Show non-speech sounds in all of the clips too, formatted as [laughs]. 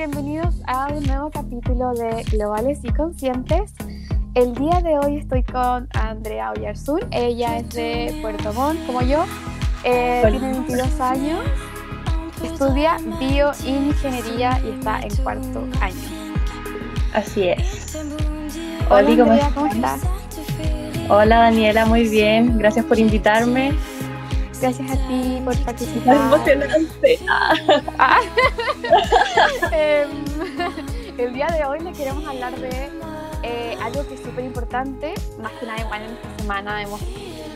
bienvenidos a un nuevo capítulo de Globales y Conscientes. El día de hoy estoy con Andrea Oyarzún, ella es de Puerto Montt, como yo, eh, tiene 22 años, estudia bioingeniería y está en cuarto año. Así es. Hola, Andrea, ¿cómo estás? Hola Daniela, muy bien, gracias por invitarme. Gracias a ti por participar. emocionante. Ah. [laughs] Em, [laughs] el día de hoy le queremos hablar de eh, algo que es súper importante. Más que nada, igual en esta semana hemos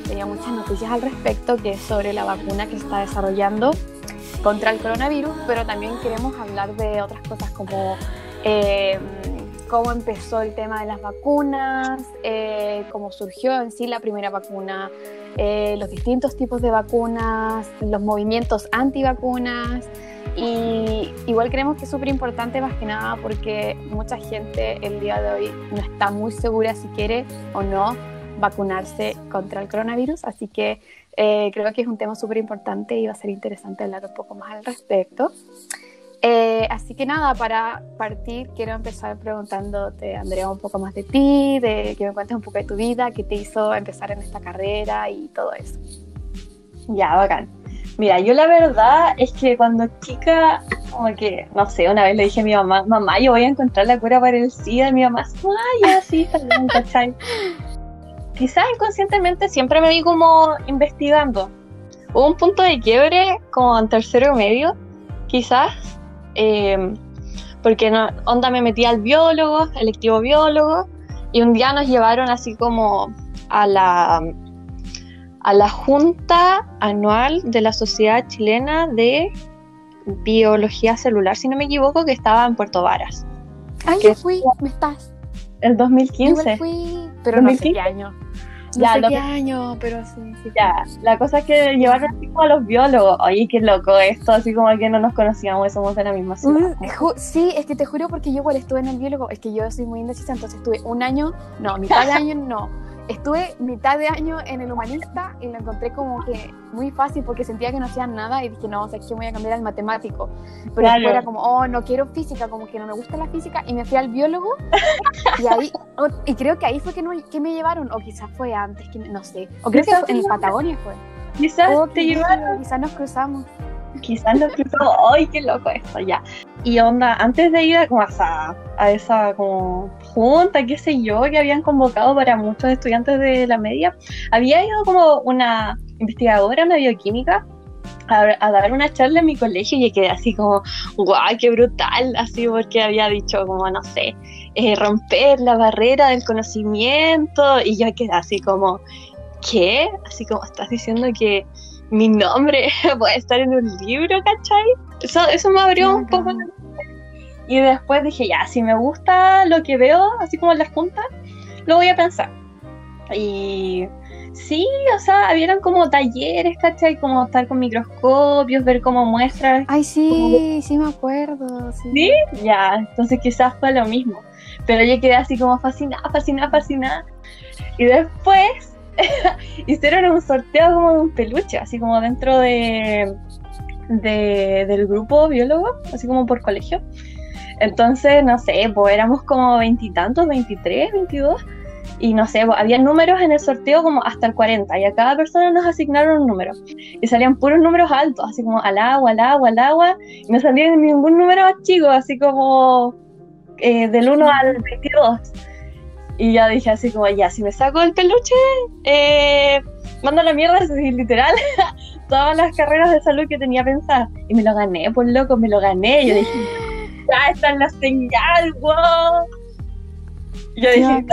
tenido muchas noticias al respecto, que es sobre la vacuna que se está desarrollando contra el coronavirus, pero también queremos hablar de otras cosas como eh, cómo empezó el tema de las vacunas, eh, cómo surgió en sí la primera vacuna, eh, los distintos tipos de vacunas, los movimientos antivacunas. Y igual creemos que es súper importante más que nada porque mucha gente el día de hoy no está muy segura si quiere o no vacunarse contra el coronavirus, así que eh, creo que es un tema súper importante y va a ser interesante hablar un poco más al respecto. Eh, así que nada, para partir quiero empezar preguntándote, Andrea, un poco más de ti, de que me cuentes un poco de tu vida, qué te hizo empezar en esta carrera y todo eso. Ya, bacán. Mira, yo la verdad es que cuando chica, como que, no sé, una vez le dije a mi mamá, mamá, yo voy a encontrar la cura para el SIDA, y mi mamá, ay, ya, sí, ¿cachai? Quizás inconscientemente siempre me vi como investigando. Hubo un punto de quiebre como en tercero medio, quizás, eh, porque no, onda me metí al biólogo, electivo biólogo, y un día nos llevaron así como a la, a la junta anual de la Sociedad Chilena de Biología Celular, si no me equivoco, que estaba en Puerto Varas. Ah, yo fui, me estás. El 2015. Yo fui, pero no sé qué año. No ya, sé qué año, pero sí, sí. Ya, la cosa es que llevaron así como a los biólogos. Oye, qué loco esto, así como que no nos conocíamos y somos de la misma ciudad. sí, es que te juro porque yo igual estuve en el biólogo, es que yo soy muy indecisa, entonces estuve un año, no, mitad de [laughs] año no Estuve mitad de año en el humanista y lo encontré como que muy fácil porque sentía que no hacían nada y dije, no, o sea, que voy a cambiar al matemático. Pero después era como, oh, no quiero física, como que no me gusta la física y me fui al biólogo [laughs] y ahí, oh, y creo que ahí fue que, no, que me llevaron, o quizás fue antes, que no sé, o creo que en Patagonia fue. Quizás oh, te llevaron. Quizás nos cruzamos quizás nos cruzamos, ¡ay, qué loco esto! Ya. Y onda, antes de ir a, como a, a, esa como junta, qué sé yo, que habían convocado para muchos estudiantes de la media, había ido como una investigadora, una bioquímica, a, dar una charla en mi colegio y quedé así como, guau, qué brutal, así porque había dicho como, no sé, eh, romper la barrera del conocimiento y yo quedé así como, ¿qué? Así como estás diciendo que mi nombre [laughs] puede estar en un libro, ¿cachai? Eso, eso me abrió un poco Y después dije, ya, si me gusta lo que veo, así como en las juntas, lo voy a pensar. Y sí, o sea, habían como talleres, ¿cachai? Como estar con microscopios, ver cómo muestras. Ay, sí, sí me acuerdo. Sí. sí, ya, entonces quizás fue lo mismo. Pero yo quedé así como fascinada, fascinada, fascinada. Y después [laughs] hicieron un sorteo como de un peluche, así como dentro de, del grupo biólogo, así como por colegio. Entonces, no sé, pues éramos como veintitantos, veintitrés, veintidós, y no sé, pues, había números en el sorteo como hasta el 40, y a cada persona nos asignaron un número. Y salían puros números altos, así como al agua, al agua, al agua, y no salía ningún número chico, así como eh, del 1 al 22. Y ya dije así como, ya, si me saco el peluche, eh, mando a la mierda, literal, [laughs] todas las carreras de salud que tenía pensadas. Y me lo gané, pues loco, me lo gané. [gasps] Y yo dije, ya está en la señal, wow. Y yo dije,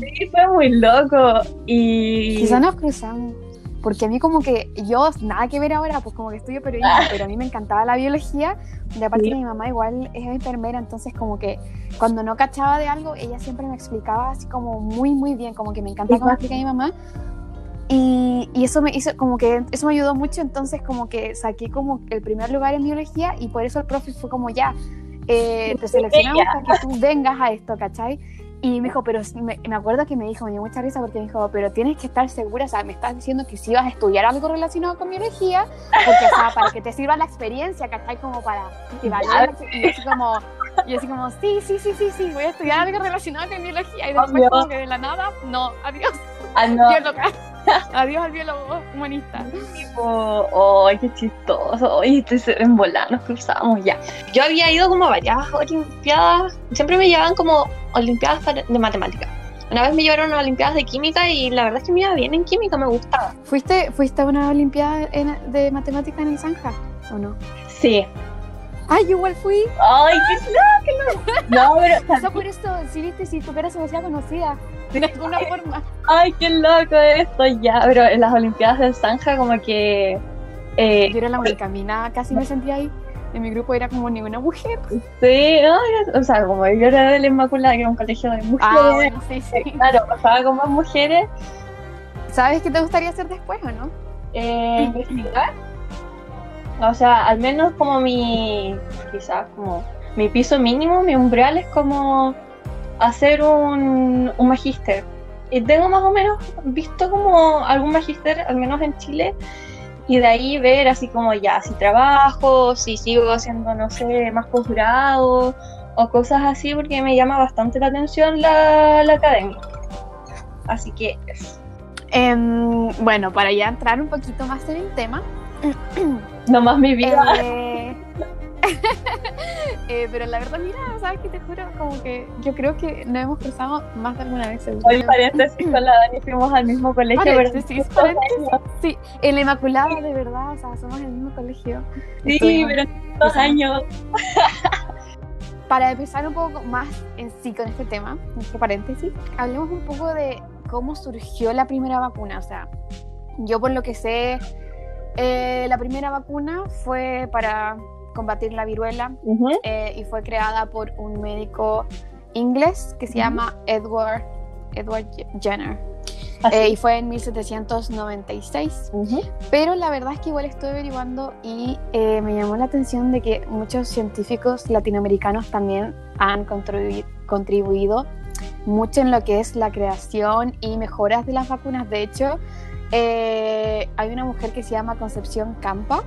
sí, fue muy loco. Y... Quizá nos cruzamos. Porque a mí como que yo, nada que ver ahora, pues como que estudio periodismo, ah. pero a mí me encantaba la biología. De aparte mi mamá igual es enfermera, entonces como que cuando no cachaba de algo, ella siempre me explicaba así como muy, muy bien, como que me encantaba cómo explica mi mamá. Y, y, eso me hizo como que eso me ayudó mucho, entonces como que saqué como el primer lugar en biología y por eso el profe fue como ya, eh, te seleccionamos para que tú vengas a esto, ¿cachai? Y me dijo, pero me, me acuerdo que me dijo, me dio mucha risa porque me dijo, pero tienes que estar segura, o sea, me estás diciendo que si vas a estudiar algo relacionado con biología, porque, o sea, para que te sirva la experiencia, ¿cachai? Como para evaluar. Y así como, y así como, sí, sí, sí, sí, sí, voy a estudiar algo relacionado con biología. Y después Obvio. como que de la nada, no, adiós, Ah, no. [laughs] Adiós al biólogo humanista. tipo, ¡ay, qué chistoso! ¡Ay, estoy en volar, nos cruzamos ya! Yo había ido como a varias olimpiadas, siempre me llevaban como olimpiadas de matemática. Una vez me llevaron a olimpiadas de química y la verdad es que me iba bien en química, me gustaba. ¿Fuiste, ¿Fuiste a una olimpiada en- de matemática en el Zanja? ¿O no? Sí. Ay, yo igual fui. ¡Ay, qué loco! [laughs] No, pero O sea, por eso, si viste, si tu cara se me hacía conocida. [laughs] De alguna forma. ¡Ay, qué loco esto! Ya, pero en las olimpiadas del Zanja como que... eh, Yo era la única mina, casi me sentía ahí. En mi grupo era como ninguna mujer. sí, ay, o sea, como yo era de la Inmaculada, que era un colegio de mujeres, Ah, bueno, sí, sí. claro, pasaba con más mujeres, ¿Sabes qué te gustaría hacer después o no? eh, investigar. O sea, al menos como mi, quizás como mi piso mínimo, mi umbral es como hacer un, un magíster. Y tengo más o menos visto como algún magíster, al menos en Chile, y de ahí ver así como ya, si trabajo, si sigo haciendo, no sé, más posgrado o cosas así, porque me llama bastante la atención la, la academia. Así que eso. Em, bueno, para ya entrar un poquito más en el tema. [clears throat] nomás mi vida. eh, [laughs] eh, pero la verdad, mira, ¿sabes qué te juro? Como que yo creo que nos hemos cruzado más de alguna vez. seguro. Hoy paréntesis con la Dani fuimos al mismo colegio, Paréntesis, pero paréntesis. [laughs] Sí, en la Inmaculada, de verdad, o sea, somos en el mismo colegio. Sí, Estuvimos- pero dos años. [laughs] Para empezar un poco más en sí con este tema, nuestro paréntesis, hablemos un poco de cómo surgió la primera vacuna. O sea, yo por lo que sé, eh, la primera vacuna fue para combatir la viruela eh, y fue creada por un médico inglés que se llama Edward, Edward Jenner. Eh, y fue en 1796. Ujú. Pero la verdad es que igual estoy averiguando y eh, me llamó la atención de que muchos científicos latinoamericanos también han contribu- contribuido mucho en lo que es la creación y mejoras de las vacunas. De hecho, eh, hay una mujer que se llama Concepción Campa,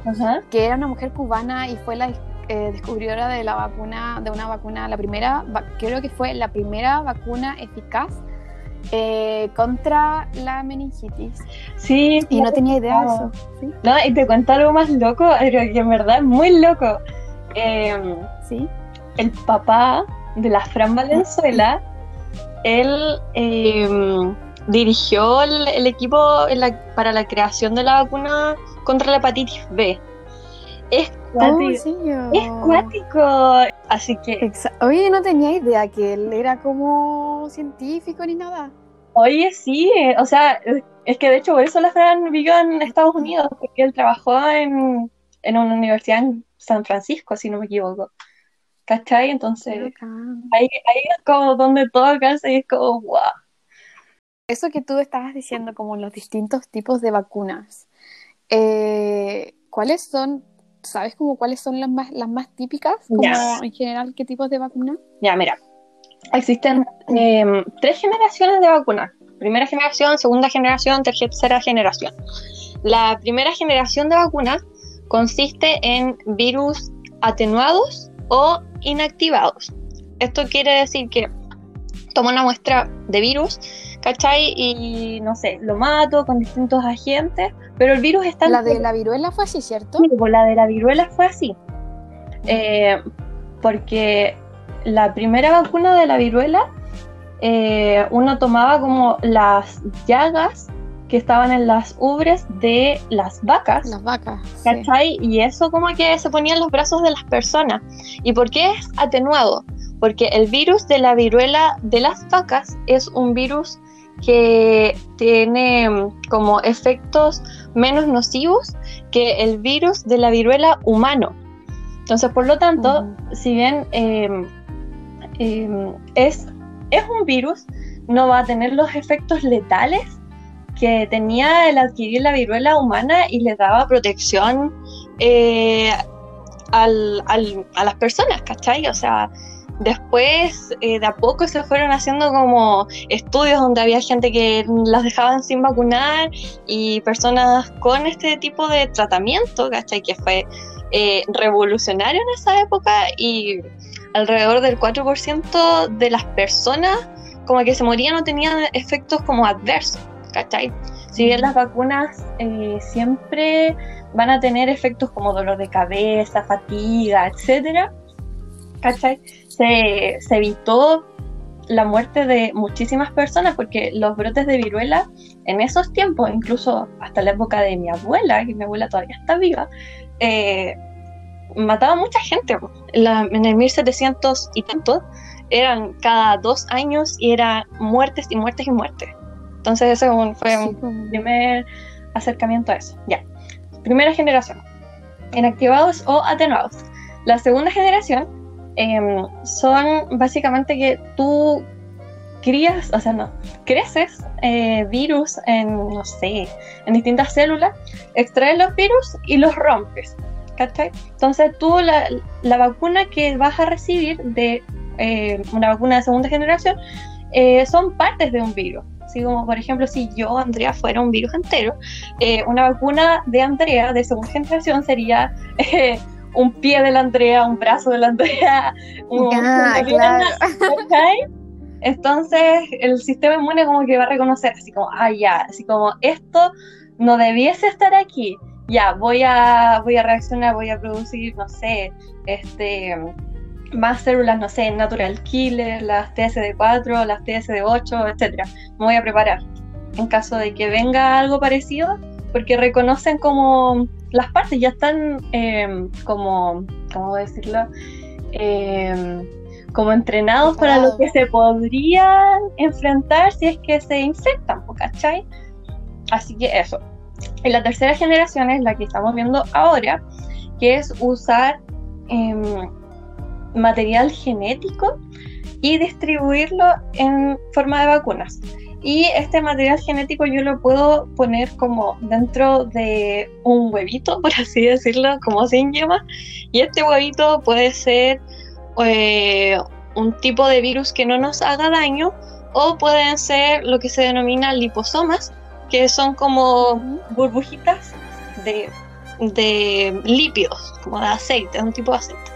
que era una mujer cubana y fue la eh, descubridora de la vacuna, de una vacuna, la primera, creo que fue la primera vacuna eficaz eh, contra la meningitis. Sí, Y no tenía idea de eso. ¿sí? No, y te cuento algo más loco, que en verdad es muy loco. Eh, ¿Sí? el papá de la Fran Valenzuela, él eh, dirigió el, el equipo en la- para la creación de la vacuna contra la hepatitis B. Es cuático. es cuático. Así que, Exa- Oye, no tenía idea que él era como científico ni nada. oye, sí, o sea, es que de hecho por eso la Fran vivió en Estados Unidos, porque él trabajó en, en una universidad en San Francisco, si no me equivoco. ¿Cachai? Entonces, ahí, ahí es como donde todo calza y es como, wow. Eso que tú estabas diciendo, como los distintos tipos de vacunas, eh, ¿cuáles son, sabes como cuáles son las más, las más típicas? Como en general, ¿qué tipos de vacuna? Ya, mira, existen eh, tres generaciones de vacunas. Primera generación, segunda generación, tercera generación. La primera generación de vacunas consiste en virus atenuados o inactivados. Esto quiere decir que tomo una muestra de virus, ¿cachai? Y no sé, lo mato con distintos agentes, pero el virus está La de la viruela fue así, ¿cierto? Sí, pues la de la viruela fue así. Eh, porque la primera vacuna de la viruela, eh, uno tomaba como las llagas que estaban en las ubres de las vacas, Las vacas. sí. ¿cachai? Y eso como que se ponía en los brazos de las personas. ¿Y por qué es atenuado? Porque el virus de la viruela de las vacas es un virus que tiene mm, como efectos menos nocivos que el virus de la viruela humano. Entonces, por lo tanto, Ujú. si bien eh, eh, es, es un virus, no va a tener los efectos letales que tenía el adquirir la viruela humana y le daba protección eh, al- al- a las personas, ¿cachai? O sea, después de a poco se fueron haciendo como estudios donde había gente que las dejaban sin vacunar y personas con este tipo de tratamiento, ¿cachai? Que fue revolucionario en esa época y alrededor del 4% de las personas como que se morían no tenían efectos como adversos, ¿cachai? Si bien las vacunas eh, siempre van a tener efectos como dolor de cabeza, fatiga, etcétera, ¿cachai? Se, se evitó la muerte de muchísimas personas porque los brotes de viruela en esos tiempos, incluso hasta la época de mi abuela, que mi abuela todavía está viva, eh, mataba mucha gente. en el 1700 y tanto, eran cada dos años y era muertes y muertes y muertes. Entonces ese fue un primer acercamiento a eso. Ya. Primera generación. Inactivados o atenuados. La segunda generación em, son básicamente que tú crías, o sea, no, creces eh, virus en, no sé, en distintas células, extraes los virus y los rompes. ¿Cachai? Entonces tú la, la vacuna que vas a recibir de eh, una vacuna de segunda generación, eh, son partes de un virus. Así como, por ejemplo, si yo, Andrea, fuera un virus entero, una vacuna de Andrea de segunda generación sería [laughs] un pie de la Andrea, un brazo de la Andrea, [laughs] un, ah, claro. Entonces, el sistema inmune como que va a reconocer, así como, ah, ya, así como, esto no debiese estar aquí, ya, voy a, voy a reaccionar, voy a producir, no sé, este más células, no sé, natural killer, las TSD4, las TSD8, etcétera. Me voy a preparar en caso de que venga algo parecido, porque reconocen como las partes ya están eh, como, ¿cómo decirlo? Eh, como entrenados para lo que se podrían enfrentar si es que se infectan, ¿cachai? Así que eso. Y la tercera generación es la que estamos viendo ahora, que es usar em, material genético y distribuirlo en forma de vacunas. Y este material genético yo lo puedo poner como dentro de un huevito, [laughs] por así decirlo, como sin yema. Y este huevito puede ser eh, un tipo de virus que no nos haga daño o pueden ser lo que se denomina liposomas, que son como burbujitas de, de lípidos, como de aceite, un tipo de aceite.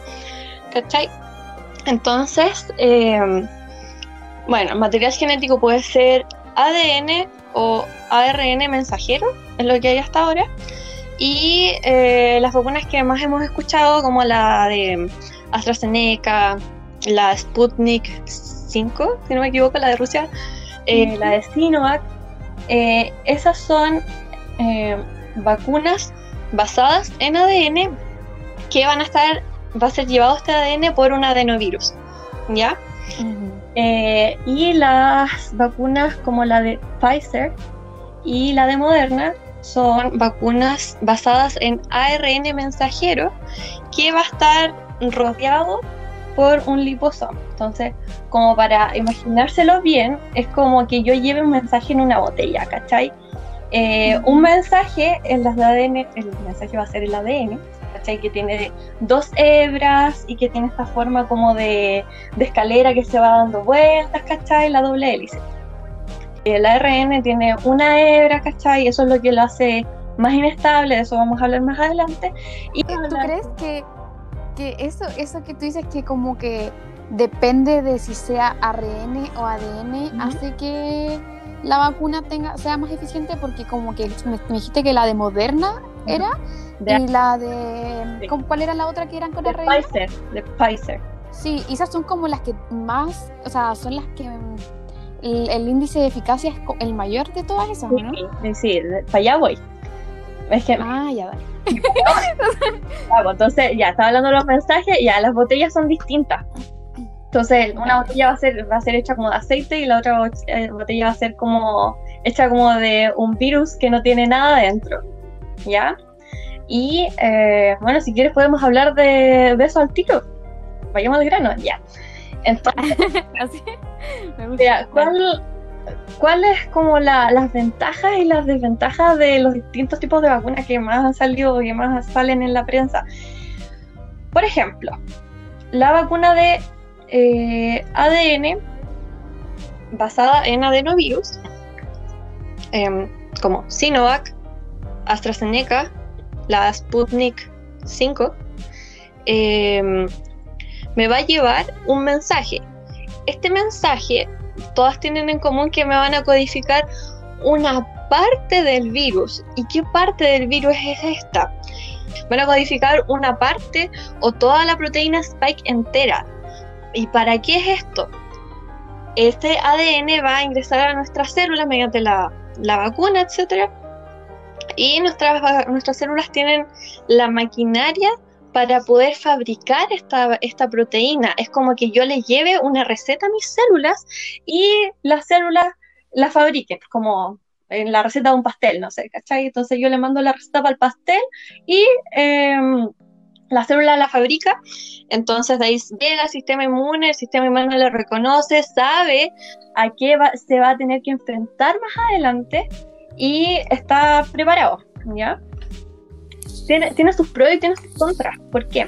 ¿cachai? Entonces, eh, bueno, material genético puede ser ADN o ARN mensajero, es lo que hay hasta ahora. Y eh, las vacunas que más hemos escuchado, como la de AstraZeneca, la Sputnik 5, si no me equivoco, la de Rusia, eh, la de Sinovac, esas son vacunas basadas en ADN que van a estar va a ser llevado este ADN por un adenovirus, ¿ya? Eh, y las vacunas como la de Pfizer y la de Moderna son vacunas basadas en ARN mensajero que va a estar rodeado por un liposoma. Entonces, como para imaginárselo bien, es como que yo lleve un mensaje en una botella, ¿cachai? Eh, un mensaje en las ADN, el mensaje va a ser el ADN, que tiene dos hebras y que tiene esta forma como de, escalera que se va dando vueltas, ¿cachai? La doble hélice. El ARN tiene una hebra, ¿cachai? Y eso es lo que lo hace más inestable, de eso vamos a hablar más adelante. Y ¿Tú crees que, que eso, eso que tú dices que como que depende de si sea ARN o ADN, hace que la vacuna tenga, sea más eficiente? Porque como que me, dijiste que la de Moderna era y la de. ¿Cuál era la otra que eran con de Pfizer, de Pfizer. Sí, esas son como las que más, o sea, son las que el, índice de eficacia es el mayor de todas esas, ¿no? Sí, sí, para allá voy. Es que, ah, ya va. Vamos, [laughs] entonces ya estaba hablando de los mensajes, ya las botellas son distintas. Entonces, una botella va a ser va a ser hecha como de aceite y la otra eh, botella va a ser como hecha como de un virus que no tiene nada dentro. ¿Ya? Y eh, bueno, si quieres podemos hablar de, eso al tiro. Vayamos al grano, ya. Entonces, [laughs] ¿Así? Me gusta. ¿cuál, ¿cuál, es como las ventajas y las desventajas de los distintos tipos de vacunas que más han salido y que más salen en la prensa? Por ejemplo, la vacuna de eh, ADN basada en adenovirus, em, como Sinovac, AstraZeneca, la Sputnik 5, em, me va a llevar un mensaje. Este mensaje, todas tienen en común que me van a codificar una parte del virus. ¿Y qué parte del virus es esta? Van a codificar una parte o toda la proteína spike entera. ¿Y para qué es esto? Este ADN va a ingresar a nuestras células mediante la, la vacuna, etc. Y nuestras, nuestras células tienen la maquinaria para poder fabricar esta, esta proteína. Es como que yo le lleve una receta a mis células y las células la fabriquen, como en la receta de un pastel, no sé, ¿cachai? Entonces yo le mando la receta para el pastel y em, la célula la fabrica, entonces de ahí llega el sistema inmune, el sistema inmune lo reconoce, sabe a qué se va a tener que enfrentar más adelante y está preparado, ¿ya? Tiene, tiene sus pros y tiene sus contras. ¿Por qué?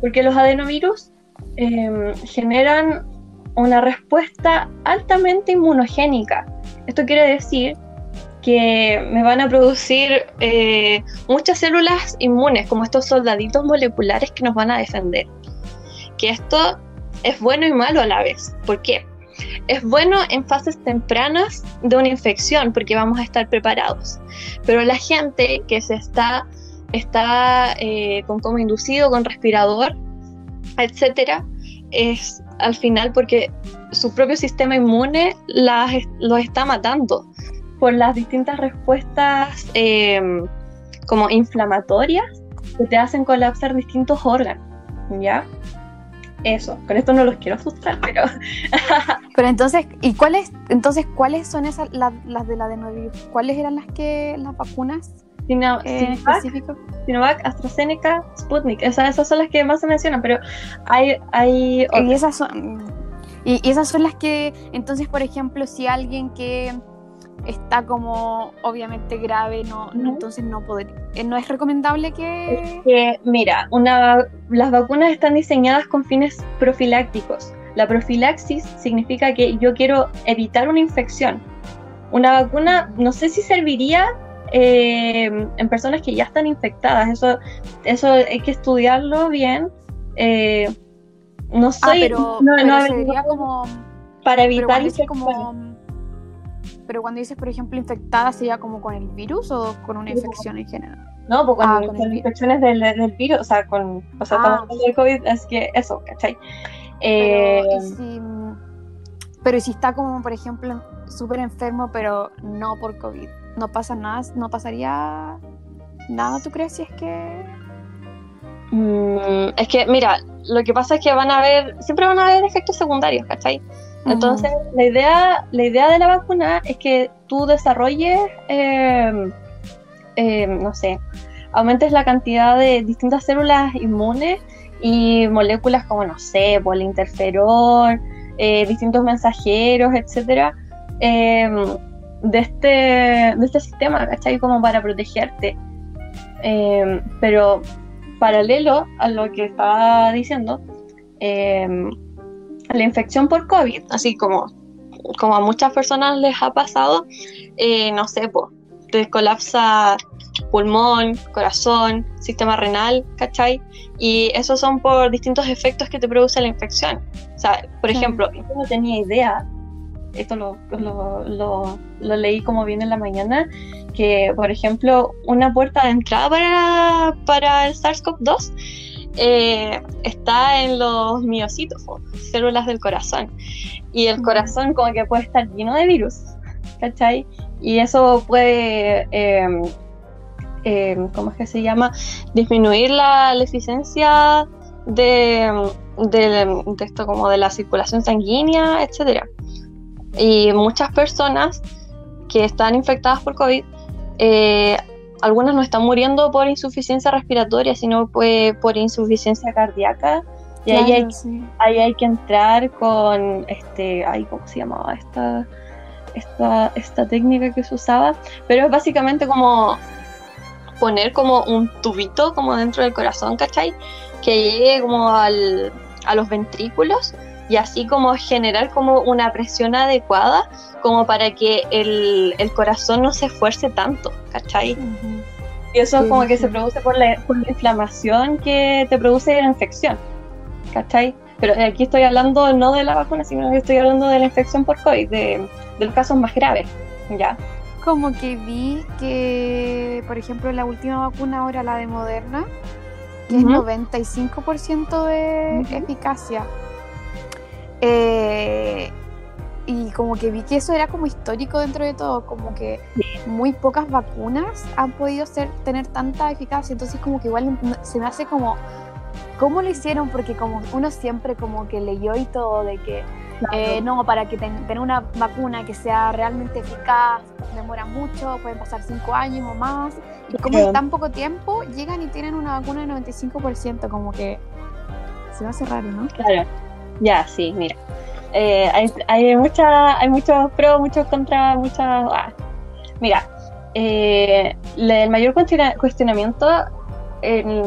Porque los adenovirus em, generan una respuesta altamente inmunogénica. Esto quiere decir que me van a producir eh, muchas células inmunes, como estos soldaditos moleculares que nos van a defender. Que esto es bueno y malo a la vez. ¿Por qué? Es bueno en fases tempranas de una infección porque vamos a estar preparados. Pero la gente que se está, está eh, con coma inducido, con respirador, etcétera, es al final porque su propio sistema inmune las, los está matando por las distintas respuestas em, como inflamatorias que te hacen colapsar distintos órganos, ¿ya? Eso, con esto no los quiero asustar, pero... [laughs] pero entonces, ¿y cuáles, entonces, cuáles son esas, las, las de la adenovirus? ¿Cuáles eran las que, las vacunas? Sino, eh, Sinovac, Sinovac, AstraZeneca, Sputnik, esas son las que más se mencionan, pero hay... hay y esas son... y esas son las que, entonces, por ejemplo, si alguien que está como obviamente grave, no, entonces no podría, eh, no es recomendable que... mira, una, las vacunas están diseñadas con fines profilácticos. La profilaxis significa que yo quiero evitar una infección. Una vacuna no sé si serviría eh, en personas que ya están infectadas. Eso, eso hay que estudiarlo bien. Eh, no ah, soy, pero, no, sería como para evitar infecciones pero cuando dices, por ejemplo, infectada, ¿sería como con el virus o con una infección en general? No, pues con, ah, infecciones del, del, virus, o sea, con, o sea, ah. estamos del COVID, es que eso, ¿cachai? Pero, ¿y eh, si, pero si está como, por ejemplo, súper enfermo, pero no por COVID, ¿no pasa nada? ¿No pasaría nada, tú crees, si es que...? Mm, es que, mira, lo que pasa es que van a haber, siempre van a haber efectos secundarios, ¿cachai? Entonces, la, idea, la idea de la vacuna es que tú desarrolles, em, no sé, aumentes la cantidad de distintas células inmunes y moléculas como, no sé, polinterferón, eh, distintos mensajeros, etcétera, em, de, este, de este sistema, ¿cachai? Como para protegerte. pero paralelo a lo que estaba diciendo, la infección por COVID, así como, como a muchas personas les ha pasado, eh, no sé, pues, te colapsa pulmón, corazón, sistema renal, ¿cachai? Y esos son por distintos efectos que te produce la infección. O sea, por ejemplo, yo no tenía idea, esto lo, lo, lo, lo, leí como bien en la mañana, que por ejemplo, una puerta de entrada para, para el SARS-CoV-2 eh, está en los miocitos, células del corazón. Y el corazón como que puede estar lleno de virus, ¿cachai? Y eso puede, em, em, ¿cómo es que se llama? Disminuir la, eficiencia de, de, esto como de la circulación sanguínea, etcétera. Y muchas personas que están infectadas por COVID eh, algunas no están muriendo por insuficiencia respiratoria, sino pues, por insuficiencia cardíaca. Y ahí, hay, ahí hay que entrar con, este, ay, ¿cómo se llamaba esta, esta, esta técnica que se usaba? Pero es básicamente como poner como un tubito como dentro del corazón, ¿cachai? Que llegue como al, a los ventrículos y así como generar como una presión adecuada como para que el, el corazón no se esfuerce tanto, ¿cachai? Y eso Sí, como que sí. se produce por la, por la inflamación que te produce la infección, ¿cachai? Pero aquí estoy hablando no de la vacuna, sino que estoy hablando de la infección por COVID, de, de los casos más graves, ¿ya? Como que vi que, por ejemplo, la última vacuna ahora, la de Moderna, que Ujú. es 95% de Ujú. eficacia. Eh, y como que vi que eso era como histórico dentro de todo, como que muy pocas vacunas han podido ser, tener tanta eficacia, entonces como que igual se me hace como, ¿cómo lo hicieron? Porque como uno siempre como que leyó y todo de que eh, no, para que ten- tener una vacuna que sea realmente eficaz, demora mucho, pueden pasar cinco años o más. Y como en tan poco tiempo llegan y tienen una vacuna de 95%, como que se me hace raro, ¿no? Claro. Ya, sí, mira. Eh, hay, hay, mucha, hay muchos pros, muchos contra, muchas... ah. Mira, eh, el mayor cuestiona- cuestionamiento en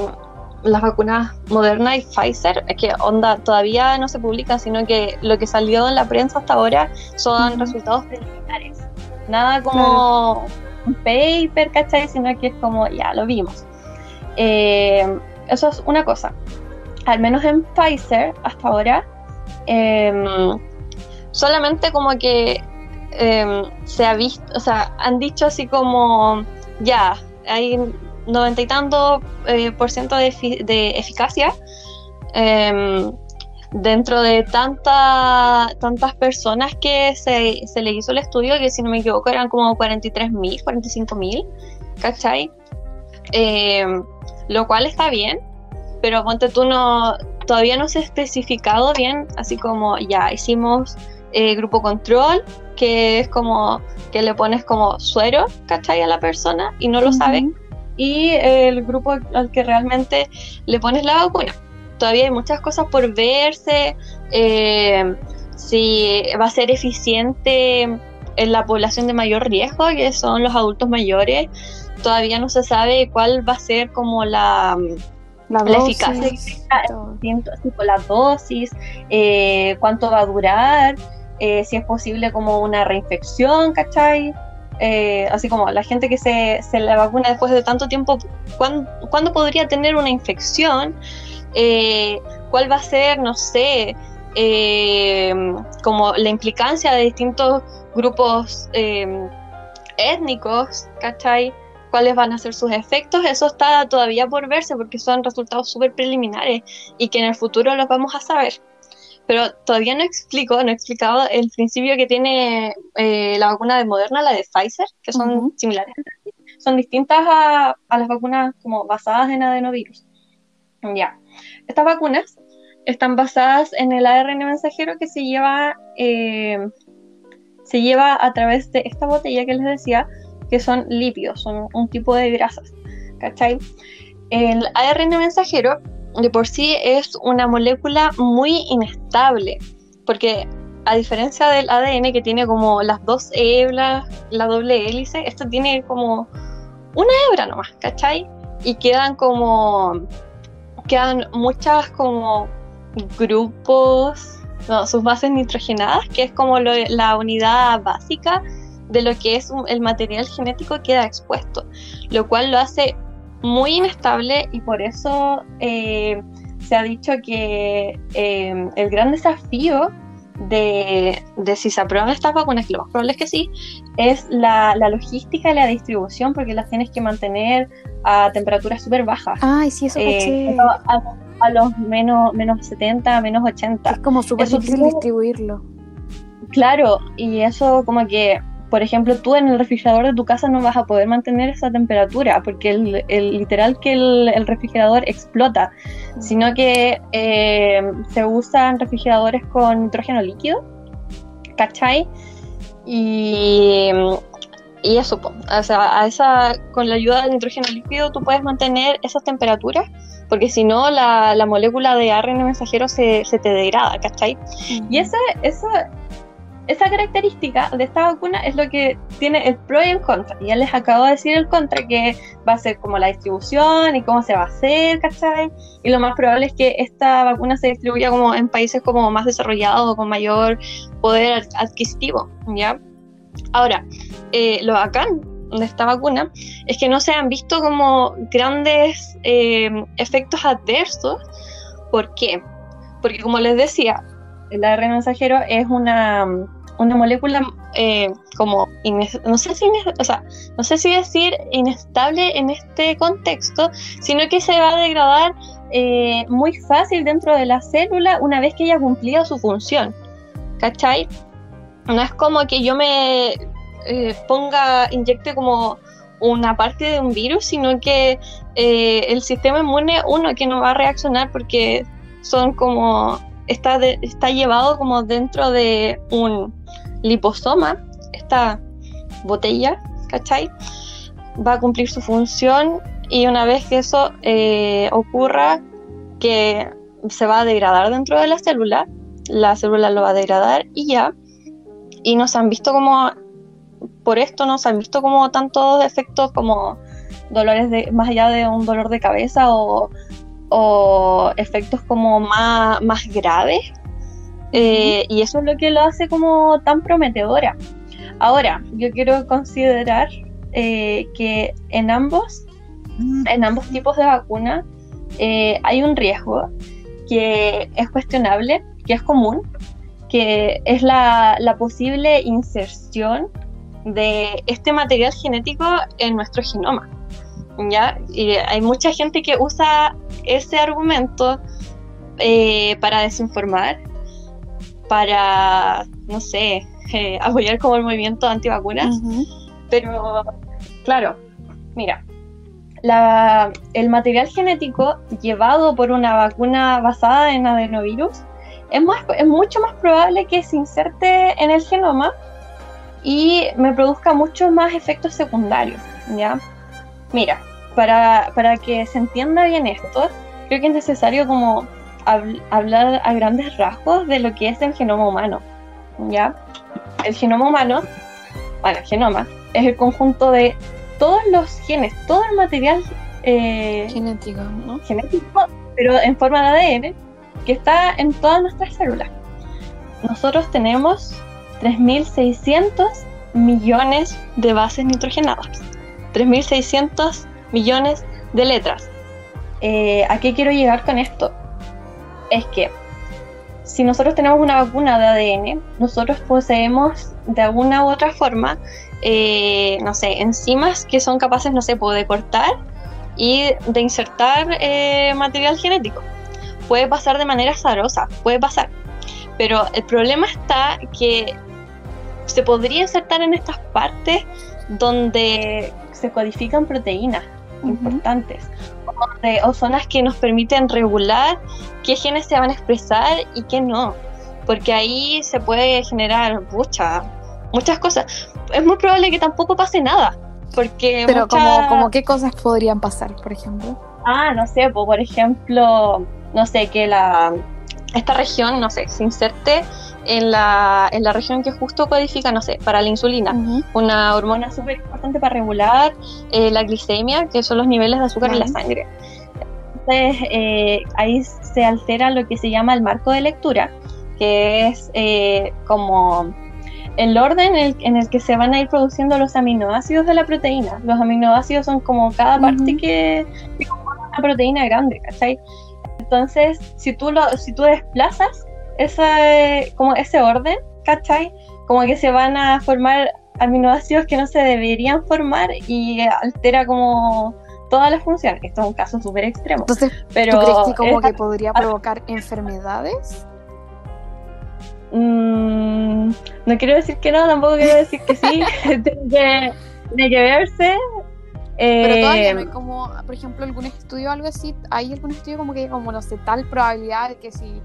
las vacunas Moderna y Pfizer es que onda todavía no se publican, sino que lo que salió en la prensa hasta ahora son resultados preliminares. Nada como un paper, ¿cachai? Sino que es como, ya, lo vimos. Eh, eso es una cosa. Al menos en Pfizer, hasta ahora, em, solamente como que em, se ha visto, o sea, han dicho así como, ya, hay noventa y tanto eh, por ciento de, de eficacia em, dentro de tanta, tantas personas que se, se le hizo el estudio, que si no me equivoco eran como 43.000, 45.000, ¿cachai? Em, lo cual está bien, pero ponte tú no, todavía no se ha especificado bien, así como ya hicimos eh, grupo control, que es como que le pones como suero, ¿cachai? A la persona y no lo Ujú. saben, y el grupo al que realmente le pones la vacuna. Todavía hay muchas cosas por verse, eh, si va a ser eficiente en la población de mayor riesgo, que son los adultos mayores. Todavía no se sabe cuál va a ser como la, La, La dosis, eficacia distintos, tipo la dosis, eh, cuánto va a durar, eh, si es posible como una reinfección, ¿cachai? Eh, así como la gente que se, se la vacuna después de tanto tiempo, ¿cuán- ¿cuándo, podría tener una infección? Eh, ¿Cuál va a ser, no sé, eh, como la implicancia de distintos grupos eh, étnicos, ¿cachai? Cuáles van a ser sus efectos, eso está todavía por verse porque son resultados súper preliminares y que en el futuro los vamos a saber. Pero todavía no explico, no he explicado el principio que tiene eh, la vacuna de Moderna, la de Pfizer, que son Ujú. similares, entre sí. son distintas a, a las vacunas como basadas en adenovirus. Ya, estas vacunas están basadas en el ARN mensajero que se lleva, eh, se lleva a través de esta botella que les decía, que son lípidos, son un tipo de grasas, ¿cachai? El ARN mensajero de por sí es una molécula muy inestable, porque a diferencia del ADN que tiene como las dos hebras, la doble hélice, esto tiene como una hebra nomás, ¿cachai? Y quedan como, quedan muchas como grupos, sus bases nitrogenadas, que es como la unidad básica de lo que es un- el material genético queda expuesto, lo cual lo hace muy inestable y por eso eh, se ha dicho que eh, el gran desafío de, de si se aprueban estas vacunas, que lo más probable es que sí, es la, la logística y la distribución, porque las tienes que mantener a temperaturas súper bajas. Ay, sí, eso Eh, a, a los menos, menos 70, menos 80. Es como súper difícil distribuirlo. Claro, y eso como que, por ejemplo, tú en el refrigerador de tu casa no vas a poder mantener esa temperatura, porque el, el- literal que el, el refrigerador explota, sino que eh, se usan refrigeradores con nitrógeno líquido, ¿cachai? Y, y eso, o sea, a esa, con la ayuda del nitrógeno líquido tú puedes mantener esas temperaturas, porque si no la, la molécula de ARN mensajero se, se te degrada, ¿cachai? Y ese, eso esa característica de esta vacuna es lo que tiene el pro y el contra. Ya les acabo de decir el contra, que va a ser como la distribución y cómo se va a hacer, ¿cachai? Y lo más probable es que esta vacuna se distribuya como en países como más desarrollados o con mayor poder adquisitivo, ¿ya? Ahora, eh, lo bacán de esta vacuna es que no se han visto como grandes eh, efectos adversos. ¿Por qué? Porque como les decía, el ARN mensajero es una, una molécula eh, como, no sé, si, o sea, no sé si decir inestable en este contexto, sino que se va a degradar eh, muy fácil dentro de la célula una vez que haya cumplido su función. ¿Cachai? No es como que yo me eh, ponga, inyecte como una parte de un virus, sino que el sistema inmune, uno, que no va a reaccionar porque son como está, está llevado como dentro de un liposoma, esta botella, ¿cachai? Va a cumplir su función y una vez que eso eh, ocurra, que se va a degradar dentro de la célula, la célula lo va a degradar y ya. Y nos han visto como, por esto nos han visto como tantos efectos como dolores de, más allá de un dolor de cabeza o o efectos como más, más graves. Eh, y eso es lo que lo hace como tan prometedora. Ahora, yo quiero considerar eh, que en ambos, en ambos tipos de vacuna eh, hay un riesgo que es cuestionable, que es común, que es la, la posible inserción de este material genético en nuestro genoma. ¿Ya? Y hay mucha gente que usa ese argumento eh, para desinformar, para, no sé, [laughs] eh, apoyar como el movimiento antivacunas. Pero, claro, mira, la, el material genético llevado por una vacuna basada en adenovirus es, es mucho más probable que se inserte en el genoma y me produzca muchos más efectos secundarios, ¿ya? Mira, para, para que se entienda bien esto, creo que es necesario como hablar a grandes rasgos de lo que es el genoma humano. ¿Ya? El genoma humano, bueno, el genoma, es el conjunto de todos los genes, todo el material eh, genético, ¿no? genético, pero en forma de ADN, que está en todas nuestras células. Nosotros tenemos 3.600 millones de bases nitrogenadas. 3.600 millones de letras. Eh, ¿A qué quiero llegar con esto? Es que si nosotros tenemos una vacuna de ADN, nosotros poseemos de alguna u otra forma, eh, no sé, enzimas que son capaces, no sé, de cortar y de insertar eh, material genético. Puede pasar de manera azarosa, puede pasar. Pero el problema está que se podría insertar en estas partes donde se codifican proteínas importantes o, zonas que nos permiten regular qué genes se van a expresar y qué no, porque ahí se puede generar mucha, muchas cosas. Es muy probable que tampoco pase nada, porque... Pero como, como qué cosas podrían pasar, por ejemplo. Ah, no sé, por ejemplo, no sé, que la esta región, no sé, se inserte en la, en la región que justo codifica, no sé, para la insulina, una hormona súper importante para regular eh, la glicemia, que son los niveles de azúcar en la sangre. Entonces, eh, ahí se altera lo que se llama el marco de lectura, que es eh, como el orden en el, que se van a ir produciendo los aminoácidos de la proteína. Los aminoácidos son como cada parte que, que compone una proteína grande, ¿cachai? Entonces, si tú, lo, si tú desplazas ese, como ese orden, ¿cachai? Como que se van a formar aminoácidos que no se deberían formar y altera como todas las funciones. Esto es un caso súper extremo. Entonces, pero ¿tú crees que como que podría provocar enfermedades? Mm, no quiero decir que no, tampoco quiero decir que sí. [laughs] [laughs] tiene, que, que verse pero todavía no hay eh, como, por ejemplo, algún estudio o algo así, hay algún estudio como que, como no sé, tal probabilidad de que si,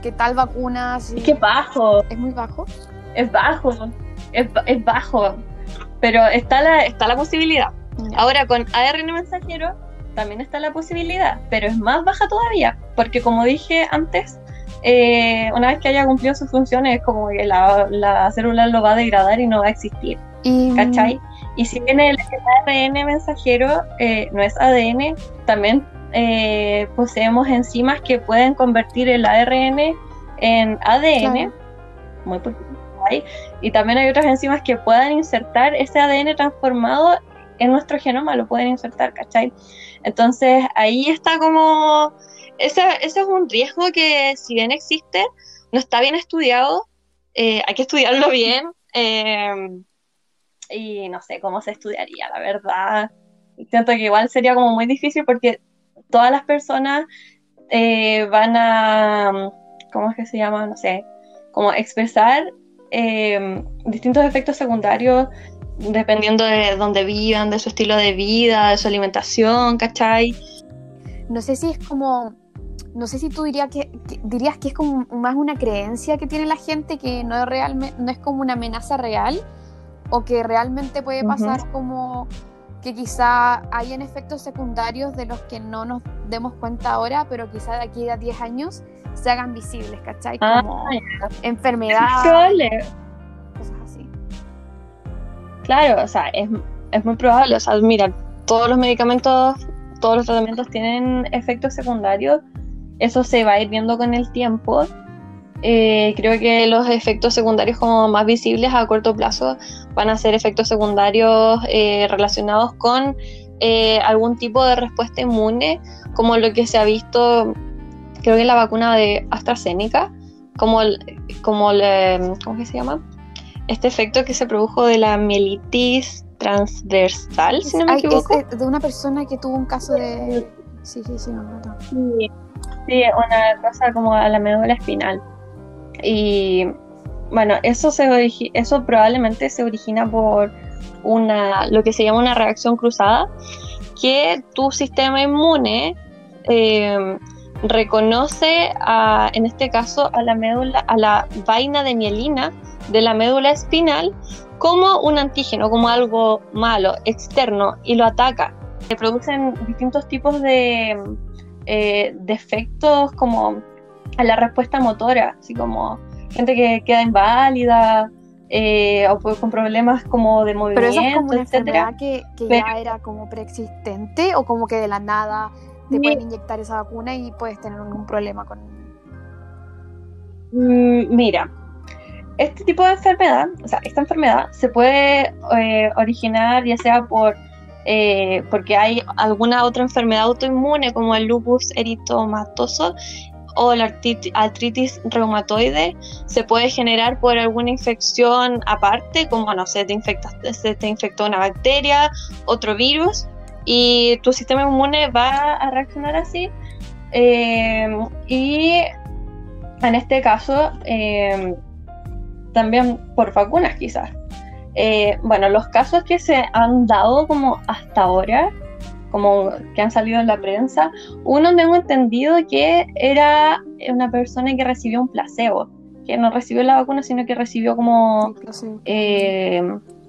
que tal vacuna... Si, es que bajo. ¿Es muy bajo? Es bajo, es, es bajo, pero está la, está la posibilidad. Ahora con ARN mensajero también está la posibilidad, pero es más baja todavía, porque como dije antes, eh, una vez que haya cumplido sus funciones, es como que la, la célula lo va a degradar y no va a existir. Y, ¿Cachai? Y si bien el, el ARN mensajero eh, no es ADN, también eh, poseemos enzimas que pueden convertir el ARN en ADN, Claro. muy poquito hay, y también hay otras enzimas que puedan insertar ese ADN transformado en nuestro genoma, lo pueden insertar, ¿cachai? Entonces ahí está como, ese, ese es un riesgo que si bien existe, no está bien estudiado, eh, hay que estudiarlo bien, eh, y no sé cómo se estudiaría, la verdad. Siento que igual sería como muy difícil porque todas las personas eh, van a, ¿cómo es que se llama? No sé, como expresar eh, distintos efectos secundarios dependiendo de dónde vivan, de su estilo de vida, de su alimentación, ¿cachai? no sé si es como, no sé si tú dirías que, que- dirías que es como más una creencia que tiene la gente que no es realmente, no es como una amenaza real o que realmente puede pasar como que quizá hayan efectos secundarios de los que no nos demos cuenta ahora, pero quizá de aquí a 10 años se hagan visibles, ¿cachai? Ah, Como ya. enfermedad, Probable. cosas así. Claro, o sea, es, es muy probable. O sea, mira, todos los medicamentos, todos los tratamientos tienen efectos secundarios. Eso se va a ir viendo con el tiempo. Eh, creo que los efectos secundarios como más visibles a corto plazo van a ser efectos secundarios eh, relacionados con eh, algún tipo de respuesta inmune, como lo que se ha visto, creo que en la vacuna de AstraZeneca, como el, como el, ¿cómo que se llama? Este efecto que se produjo de la mielitis transversal, si no me Ay, equivoco. es de una persona que tuvo un caso de... Sí, sí, sí, me acuerdo. Sí, sí, una cosa como a la médula espinal. Y bueno, eso se eso probablemente se origina por una lo que se llama una reacción cruzada, que tu sistema inmune eh, reconoce a, en este caso a la médula, a la vaina de mielina de la médula espinal como un antígeno, como algo malo, externo, y lo ataca. Se producen distintos tipos de eh, defectos como a la respuesta motora, así como gente que queda inválida eh, o pues con problemas como de Pero movimiento, eso es como una etcétera. que, que Pero- ya era como preexistente o como que de la nada te Sí. pueden inyectar esa vacuna y puedes tener algún problema con... Mm, Mira, este tipo de enfermedad, o sea, esta enfermedad se puede eh, originar ya sea por eh, porque hay alguna otra enfermedad autoinmune como el lupus eritomatoso o la artrit- artritis reumatoide, se puede generar por alguna infección aparte, como no sé, te, infectas, se te infectó una bacteria, otro virus, y tu sistema inmune va a reaccionar así. eh, y en este caso, eh, también por vacunas quizás. Eh, bueno, los casos que se han dado como hasta ahora, como que han salido en la prensa, uno tengo entendido que era una persona que recibió un placebo, que no recibió la vacuna, sino que recibió como eh,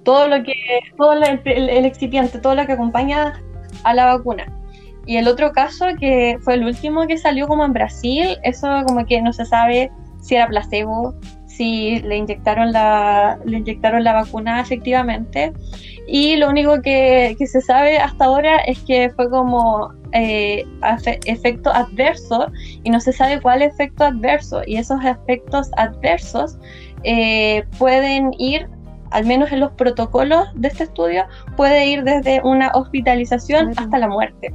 todo lo que, todo el, el- el excipiente, todo lo que acompaña a la vacuna. Y el otro caso que fue el último que salió como en Brasil, eso como que no se sabe si era placebo, si le inyectaron la, le inyectaron la vacuna efectivamente. Y lo único que, que se sabe hasta ahora es que fue como eh, efecto adverso y no se sabe cuál efecto adverso. Y esos efectos adversos eh, pueden ir, al menos en los protocolos de este estudio, puede ir desde una hospitalización hasta la muerte.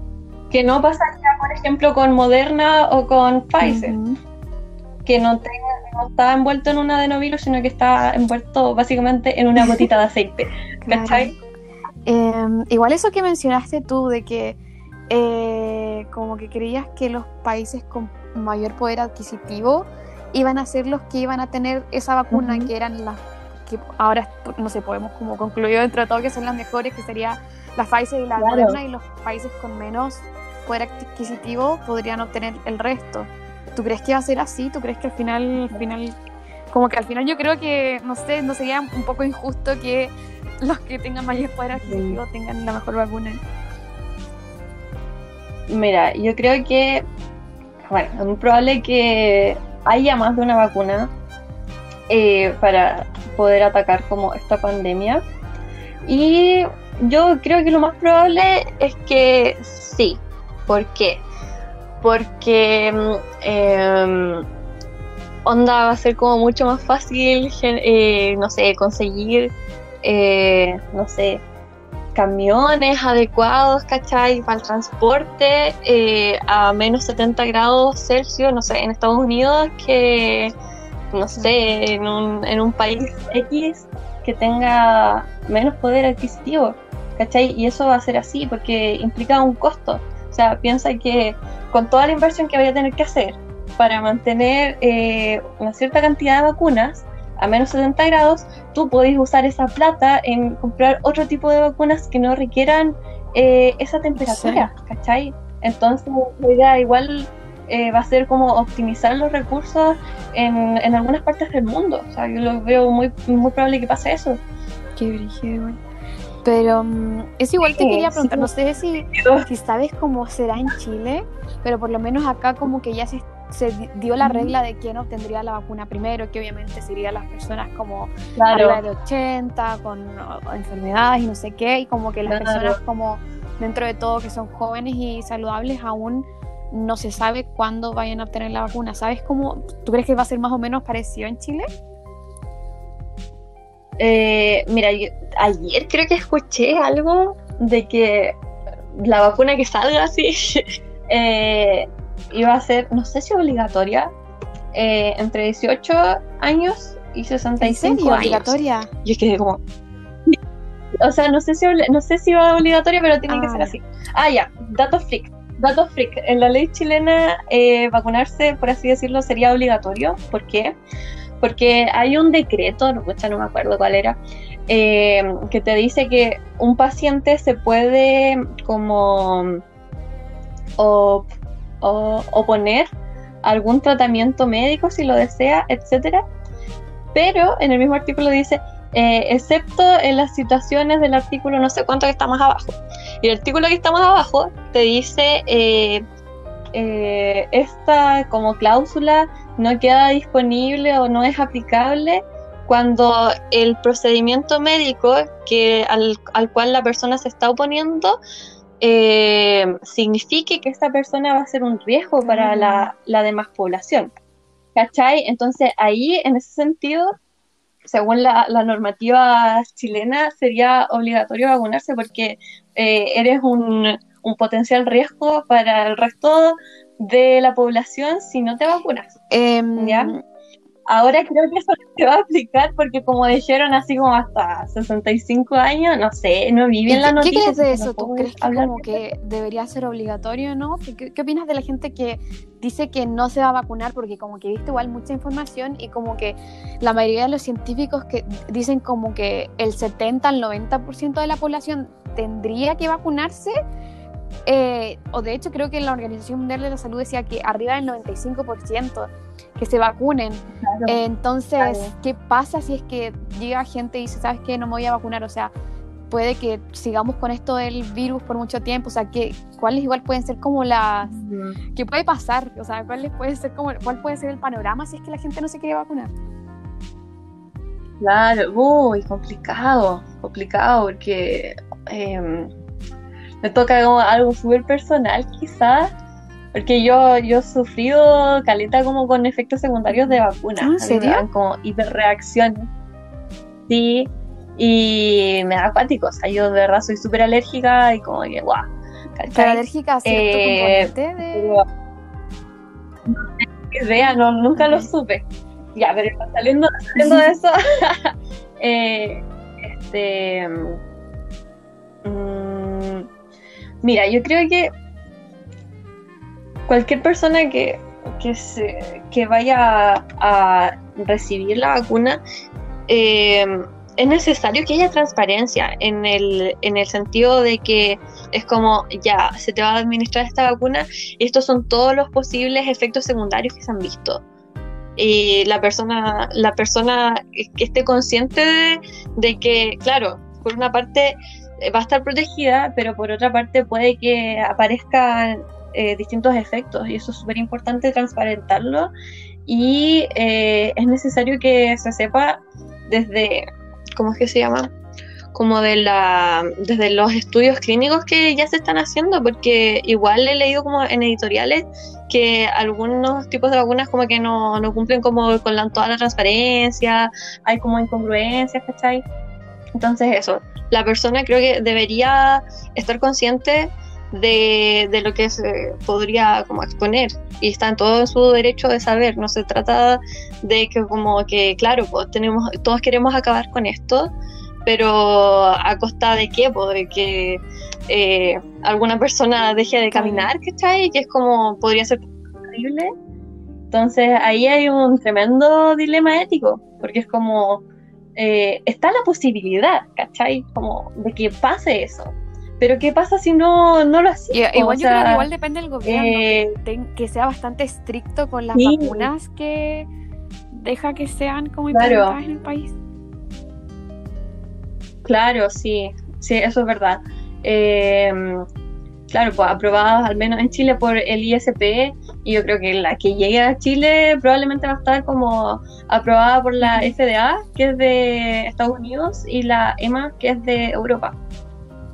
Que no pasaría, por ejemplo, con Moderna o con Pfizer. Que no, tenga- no está envuelto en un adenovirus, sino que está envuelto básicamente en una gotita de aceite. [laughs] Claro. ¿Cachai? Em, igual eso que mencionaste tú de que eh, como que creías que los países con mayor poder adquisitivo iban a ser los que iban a tener esa vacuna, que eran las que ahora, no sé, podemos como concluir dentro de todo que son las mejores, que sería la Pfizer y la Claro. Moderna, y los países con menos poder adquisitivo podrían obtener el resto. ¿Tú crees que va a ser así? ¿Tú crees que al final, al final, como que al final yo creo que, no sé, no sería un poco injusto que los que tengan mayor poder adquisitivo tengan la mejor vacuna? Mira, yo creo que, bueno, es muy probable que haya más de una vacuna eh, para poder atacar como esta pandemia. Y yo creo que lo más probable es que sí. ¿Por qué? Porque mm, em, onda va a ser como mucho más fácil, eh, no sé, conseguir, eh, no sé, camiones adecuados, ¿cachai? Para el transporte eh, a menos 70 grados Celsius, no sé, en Estados Unidos, que, no sé, en un, en un país X que tenga menos poder adquisitivo, ¿cachai? Y eso va a ser así porque implica un costo. O sea, piensa que con toda la inversión que vaya a tener que hacer para mantener eh, una cierta cantidad de vacunas a menos 70 grados, tú podés usar esa plata en comprar otro tipo de vacunas que no requieran eh, esa temperatura, ¿cachai? Entonces, la idea igual eh, va a ser como optimizar los recursos en, en, algunas partes del mundo. O sea, yo lo veo muy, muy probable que pase eso. Qué brillo, Pero um, es igual te quería preguntar, no sé si, si sabes cómo será en Chile, pero por lo menos acá como que ya se se dio la regla de quién obtendría la vacuna primero, que obviamente serían las personas como arriba de 80, con enfermedades y no sé qué, y como que las personas como dentro de todo que son jóvenes y saludables aún no se sabe cuándo vayan a obtener la vacuna. ¿Sabes cómo? ¿Tú crees que va a ser más o menos parecido en Chile? Eh, mira, ayer creo que escuché algo de que la vacuna que salga [laughs] así eh, iba a ser, no sé si obligatoria, eh, entre 18 años y 65 años. obligatoria? Yo quedé como... [laughs] O sea, no sé si, no sé si va obligatoria, pero tiene que ser ah, así. Ah, ya, datos freak. Datos freak. En la ley chilena, eh, vacunarse, por así decirlo, sería obligatorio. ¿Por qué? Porque hay un decreto, no, me acuerdo cuál era, eh, que te dice que un paciente se puede como o oponer algún tratamiento médico si lo desea, etcétera. Pero en el mismo artículo dice, eh, excepto en las situaciones del artículo no sé cuánto que está más abajo. Y el artículo que está más abajo te dice, eh, eh, esta como cláusula no queda disponible o no es aplicable cuando el procedimiento médico que al, al cual la persona se está oponiendo eh, signifique que esta persona va a ser un riesgo para la, la, demás población. ¿Cachai? Entonces ahí, en ese sentido, según la, normativa chilena, sería obligatorio vacunarse porque eh, eres un, un, potencial riesgo para el resto de la población si no te vacunas. Em, ¿Ya? Ahora creo que eso se va a aplicar porque como dijeron así como hasta 65 años, no sé, no vi bien la noticia. ¿Qué crees de eso? ¿Tú crees que como que debería ser obligatorio, no? ¿Qué, ¿Qué, opinas de la gente que dice que no se va a vacunar porque como que viste igual mucha información y como que la mayoría de los científicos que dicen como que el 70 al 90% de la población tendría que vacunarse? Eh, o de hecho creo que la Organización Mundial de la Salud decía que arriba del 95% que se vacunen. Entonces, ¿qué pasa si es que llega gente y dice, sabes qué, no me voy a vacunar? O sea, puede que sigamos con esto del virus por mucho tiempo, o sea, que, ¿cuáles igual pueden ser como las... ¿Qué puede pasar? O sea, ¿cuál puede ser como, ¿cuál puede ser el panorama si es que la gente no se quiere vacunar? Claro, uy, complicado, complicado, porque em, me toca algo súper personal quizás, porque yo, yo he sufrido caleta como con efectos secundarios de vacunas. ¿Ah, ¿En serio? Como hiperreacciones. Sí, y me da acuático. O sea, yo de verdad soy súper alérgica y como que, guau. ¿Pero alérgica a cierto eh, componente de...? idea, no, nunca lo supe. Ya, pero saliendo, saliendo de eso, [laughs] eh, este... Mmm, mira, yo creo que cualquier persona que, que, se, que vaya a, recibir la vacuna, eh, es necesario que haya transparencia en el, en el sentido de que es como, ya, se te va a administrar esta vacuna y estos son todos los posibles efectos secundarios que se han visto. Y la persona, la persona que esté consciente de, de que, claro, por una parte va a estar protegida, pero por otra parte puede que aparezcan eh, distintos efectos y eso es súper importante transparentarlo y eh, es necesario que se sepa desde, ¿cómo es que se llama? Como de la, desde los estudios clínicos que ya se están haciendo, porque igual he leído como en editoriales que algunos tipos de vacunas como que no, no cumplen como con la, toda la transparencia, hay como incongruencias, ¿cachai? Entonces eso, la persona creo que debería estar consciente de, de, lo que se podría como exponer y está en todo su derecho de saber no se trata de que como que claro pues tenemos todos queremos acabar con esto pero a costa de qué pues de que eh, alguna persona deje de caminar ¿cachai? que es como podría ser terrible entonces ahí hay un tremendo dilema ético porque es como eh, está la posibilidad ¿cachai? como de que pase eso pero ¿qué pasa si no, no lo hacía? Igual yo creo que igual depende del gobierno, que, eh, sea bastante estricto con las vacunas que deja que sean como implementadas en el país. Claro, sí, sí, eso es verdad. Eh, claro, pues aprobadas al menos en Chile por el ISP y yo creo que la que llegue a Chile probablemente va a estar como aprobada por la FDA, que es de Estados Unidos, y la EMA, que es de Europa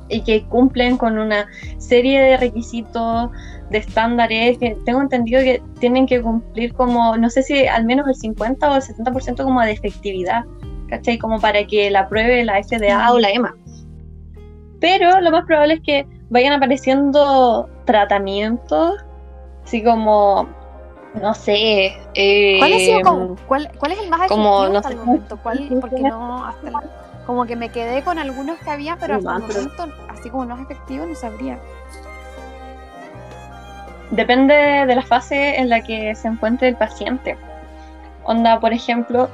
y que cumplen con una serie de requisitos, de estándares, que tengo entendido que tienen que cumplir como, no sé si al menos el 50 o el 70% como de efectividad, ¿cachai? Como para que la apruebe la FDA o la EMA. Pero lo más probable es que vayan apareciendo tratamientos, así como, no sé... Eh, ¿Cuál, ha sido como, cuál, cuál, es el más efectivo como, no hasta sé, el momento? ¿Cuál, porque no, hasta el, como que me quedé con algunos que había, pero hasta el momento, así como no es efectivo, no sabría. Depende de la fase en la que se encuentre el paciente. Onda, por ejemplo,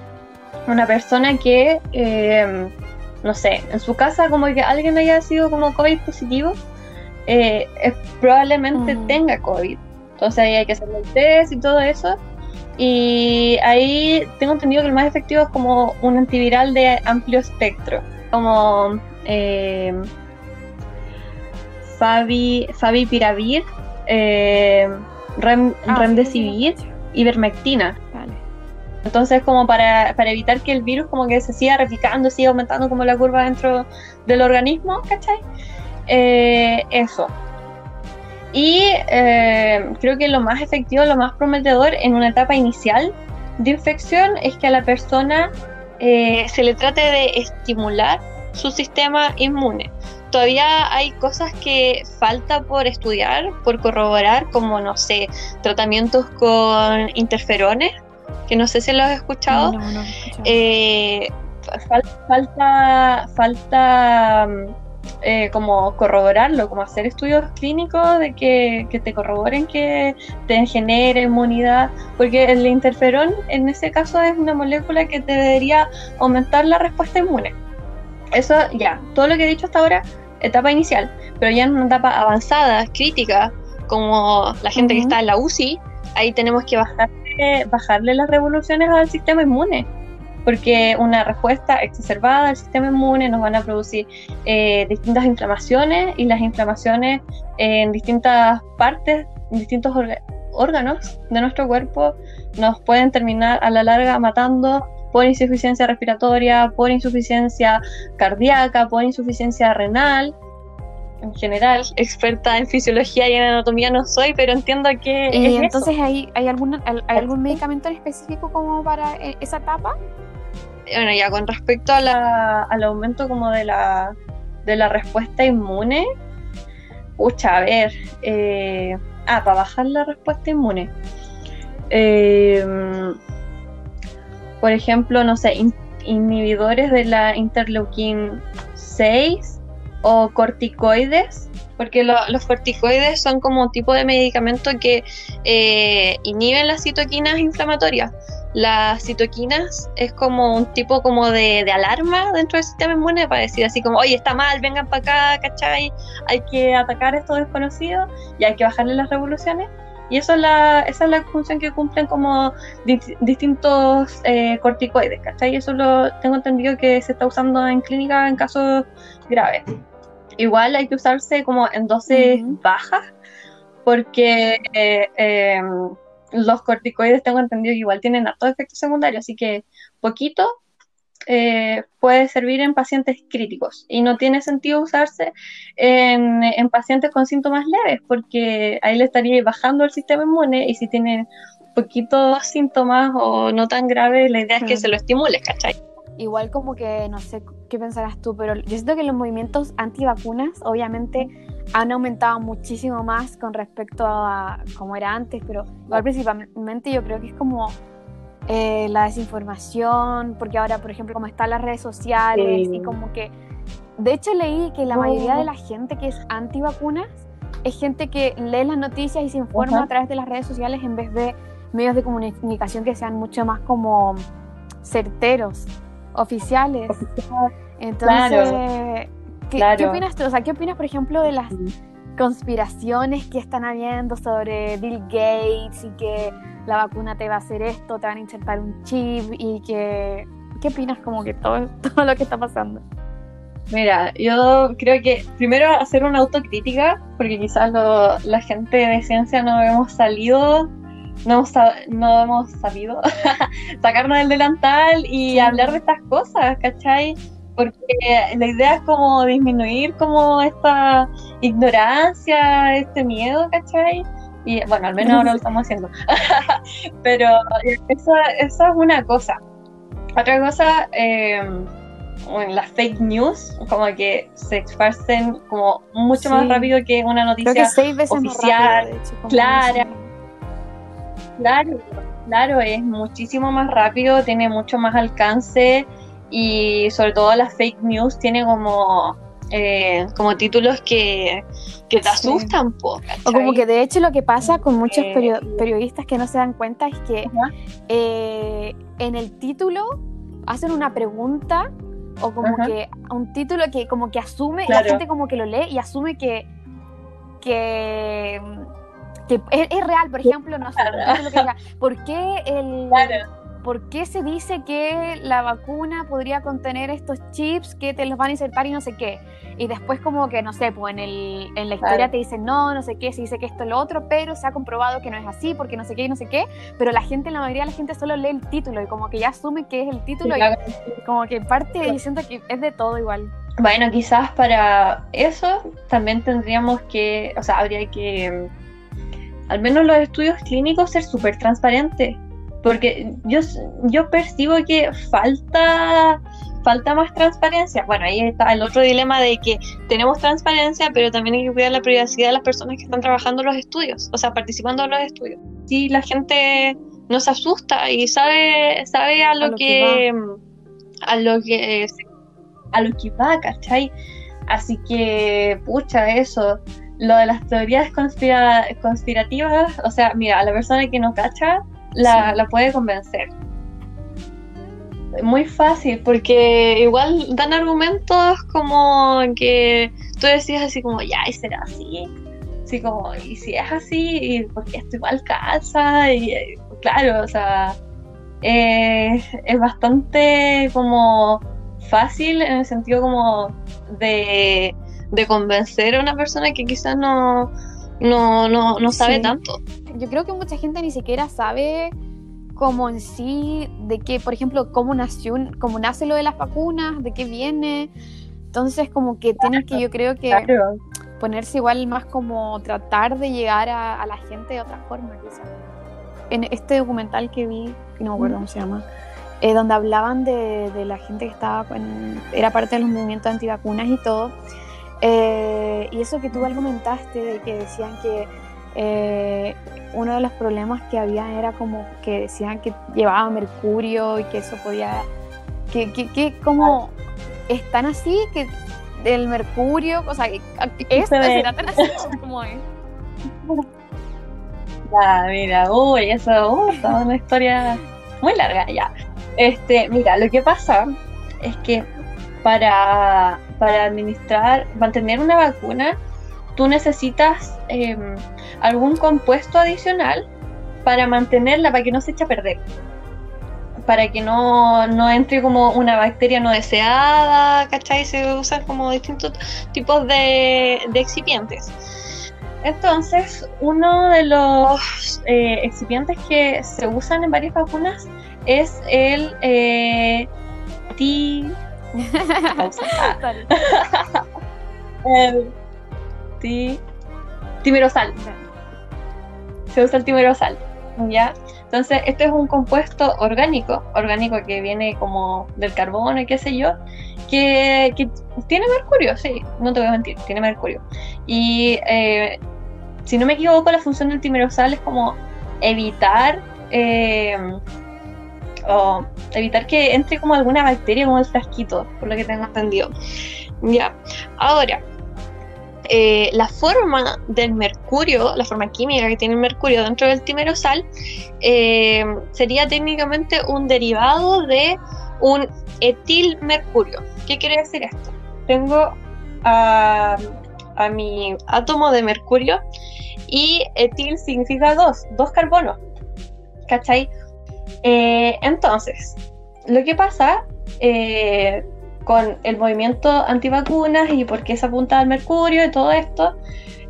una persona que, eh, no sé, en su casa como que alguien haya sido como COVID positivo, eh, probablemente mm. tenga COVID. Entonces ahí hay que hacer el test y todo eso. Y ahí tengo entendido que el más efectivo es como un antiviral de amplio espectro, como eh, Fabi, Favipiravir, eh, Rem, ah, Remdesivir y Vermectina. Entonces, como para, para, evitar que el virus como que se siga replicando, siga aumentando como la curva dentro del organismo, ¿cachai? Eh, eso. Y eh, creo que lo más efectivo, lo más prometedor en una etapa inicial de infección es que a la persona eh, se le trate de estimular su sistema inmune. Todavía hay cosas que falta por estudiar, por corroborar, como, no sé, tratamientos con interferones, que no sé si lo has escuchado. Eh, falta, falta eh, como corroborarlo, como hacer estudios clínicos de que, te corroboren que te genere inmunidad, porque el interferón en ese caso es una molécula que te debería aumentar la respuesta inmune. Eso ya, todo lo que he dicho hasta ahora, etapa inicial, pero ya en una etapa avanzada, crítica, como la gente que está en la UCI, ahí tenemos que bajarle, bajarle las revoluciones al sistema inmune porque una respuesta exacerbada al sistema inmune nos van a producir eh, distintas inflamaciones y las inflamaciones en distintas partes, en distintos órganos de nuestro cuerpo nos pueden terminar a la larga matando por insuficiencia respiratoria, por insuficiencia cardíaca, por insuficiencia renal. En general, experta en fisiología y en anatomía no soy, pero entiendo que... Eh, entonces, ¿hay, hay, algún, ¿hay algún medicamento en específico como para eh, esa etapa? Bueno, ya con respecto a la, al aumento como de la, de la respuesta inmune, pucha, a ver, eh, ah, para bajar la respuesta inmune. Eh, por ejemplo, no sé, inhibidores de la interleukin 6 o corticoides, porque los corticoides son como tipo de medicamento que eh, inhiben las citoquinas inflamatorias las citoquinas es como un tipo como de, alarma dentro del sistema inmune para decir así como, oye, está mal, vengan para acá, ¿cachai? Hay que atacar a estos desconocidos y hay que bajarle las revoluciones. Y eso es la, esa es la función que cumplen como distintos eh, corticoides, ¿cachai? Eso lo tengo entendido que se está usando en clínica en casos graves. Igual hay que usarse como en dosis bajas porque... Eh, em, los corticoides tengo entendido que igual tienen hartos efectos secundarios, así que poquito eh, puede servir en pacientes críticos y no tiene sentido usarse en, en, pacientes con síntomas leves porque ahí le estaría bajando el sistema inmune y si tienen poquitos síntomas o no tan graves, la idea es que se lo estimule, ¿cachai? Igual como que, no sé qué pensarás tú, pero yo siento que los movimientos antivacunas obviamente han aumentado muchísimo más con respecto a como era antes, pero igual principalmente yo creo que es como eh, la desinformación, porque ahora, por ejemplo, como están las redes sociales y como que... De hecho, leí que la mayoría de la gente que es antivacunas es gente que lee las noticias y se informa a través de las redes sociales en vez de medios de comunicación que sean mucho más como certeros, oficiales. Entonces, ¿qué, opinas tú? O sea, ¿qué opinas, por ejemplo, de las conspiraciones que están habiendo sobre Bill Gates y que la vacuna te va a hacer esto, te van a insertar un chip y que... ¿Qué opinas como que todo, [laughs] todo lo que está pasando? Mira, yo creo que primero hacer una autocrítica, porque quizás la gente de ciencia no hemos salido, no hemos, no hemos sabido [laughs] sacarnos del delantal y hablar de estas cosas, ¿cachai? Porque la idea es como disminuir como esta ignorancia, este miedo, ¿cachai? Y bueno, al menos ahora lo estamos haciendo. [laughs] Pero eso, eso, es una cosa. Otra cosa, eh, las fake news, como que se esparcen como mucho más rápido que una noticia oficial, clara. Claro, claro, es muchísimo más rápido, tiene mucho más alcance y sobre todo las fake news tiene como eh, como títulos que, te asustan, po, O como que de hecho lo que pasa con muchos eh, periodistas que no se dan cuenta es que eh, en el título hacen una pregunta o como que un título que como que asume, la gente como que lo lee y asume que, que, es, real, por ejemplo, no sé, ¿por qué el... ¿por qué se dice que la vacuna podría contener estos chips que te los van a insertar y no sé qué? Y después como que, no sé, pues en, el, en la historia te dicen, no, no sé qué, se dice que esto es lo otro, pero se ha comprobado que no es así, porque no sé qué y no sé qué, pero la gente, la mayoría de la gente solo lee el título y como que ya asume que es el título y como que parte diciendo que es de todo igual. Bueno, quizás para eso también tendríamos que, o sea, habría que, al menos los estudios clínicos, ser súper transparentes porque yo, yo percibo que falta falta más transparencia. Bueno, ahí está el otro dilema de que tenemos transparencia, pero también hay que cuidar la privacidad de las personas que están trabajando en los estudios, o sea, participando en los estudios. Si la gente no se asusta y sabe, sabe a lo, que, a lo que a lo que va, ¿cachai? Así que, pucha, eso. Lo de las teorías conspirativas, o sea, mira, a la persona que no cacha, la, puede convencer. Muy fácil, porque igual dan argumentos como que tú decías así como, ya, y será así. Así como, y si es así, porque esto igual casa, y claro, o sea, es bastante como fácil en el sentido como de, convencer a una persona que quizás no, no, no, no sabe tanto yo creo que mucha gente ni siquiera sabe como en sí de qué, por ejemplo, cómo nació, cómo nace lo de las vacunas, de qué viene. Entonces, como que tienen que, yo creo que ponerse igual más como tratar de llegar a, la gente de otra forma, quizás. En este documental que vi, que no me acuerdo cómo se llama, eh, donde hablaban de, de, la gente que estaba, era parte de los movimientos antivacunas y todo. Eh, y eso que tú argumentaste, de que decían que eh, uno de los problemas que había era como que decían que llevaba mercurio y que eso podía, que, que, que como están así, que del mercurio, o sea, es, será tan así como es. Ya, mira, uy, eso, uh, es una historia muy larga, ya. Este, mira, lo que pasa es que para, para administrar, mantener una vacuna, tú necesitas em, algún compuesto adicional para mantenerla, para que no se eche a perder. Para que no, entre como una bacteria no deseada, ¿cachai? Se usan como distintos tipos de, excipientes. Entonces, uno de los eh, excipientes que se usan en varias vacunas es el eh. Ti... timerosal. Se usa el timerosal, ¿ya? Entonces, este es un compuesto orgánico, orgánico que viene como del carbono y qué sé yo, que, que tiene mercurio, sí, no te voy a mentir, tiene mercurio. Y eh, si no me equivoco, la función del timerosal es como evitar eh, o evitar que entre como alguna bacteria como el frasquito, por lo que tengo entendido. Ya, ahora, eh, la forma del mercurio, la forma química que tiene el mercurio dentro del timerosal, eh, sería técnicamente un derivado de un etilmercurio. ¿Qué quiere decir esto? Tengo a, a mi átomo de mercurio y etil significa dos, dos carbonos. ¿Cachai? Eh, entonces, lo que pasa eh, con el movimiento antivacunas y por qué se apunta al mercurio y todo esto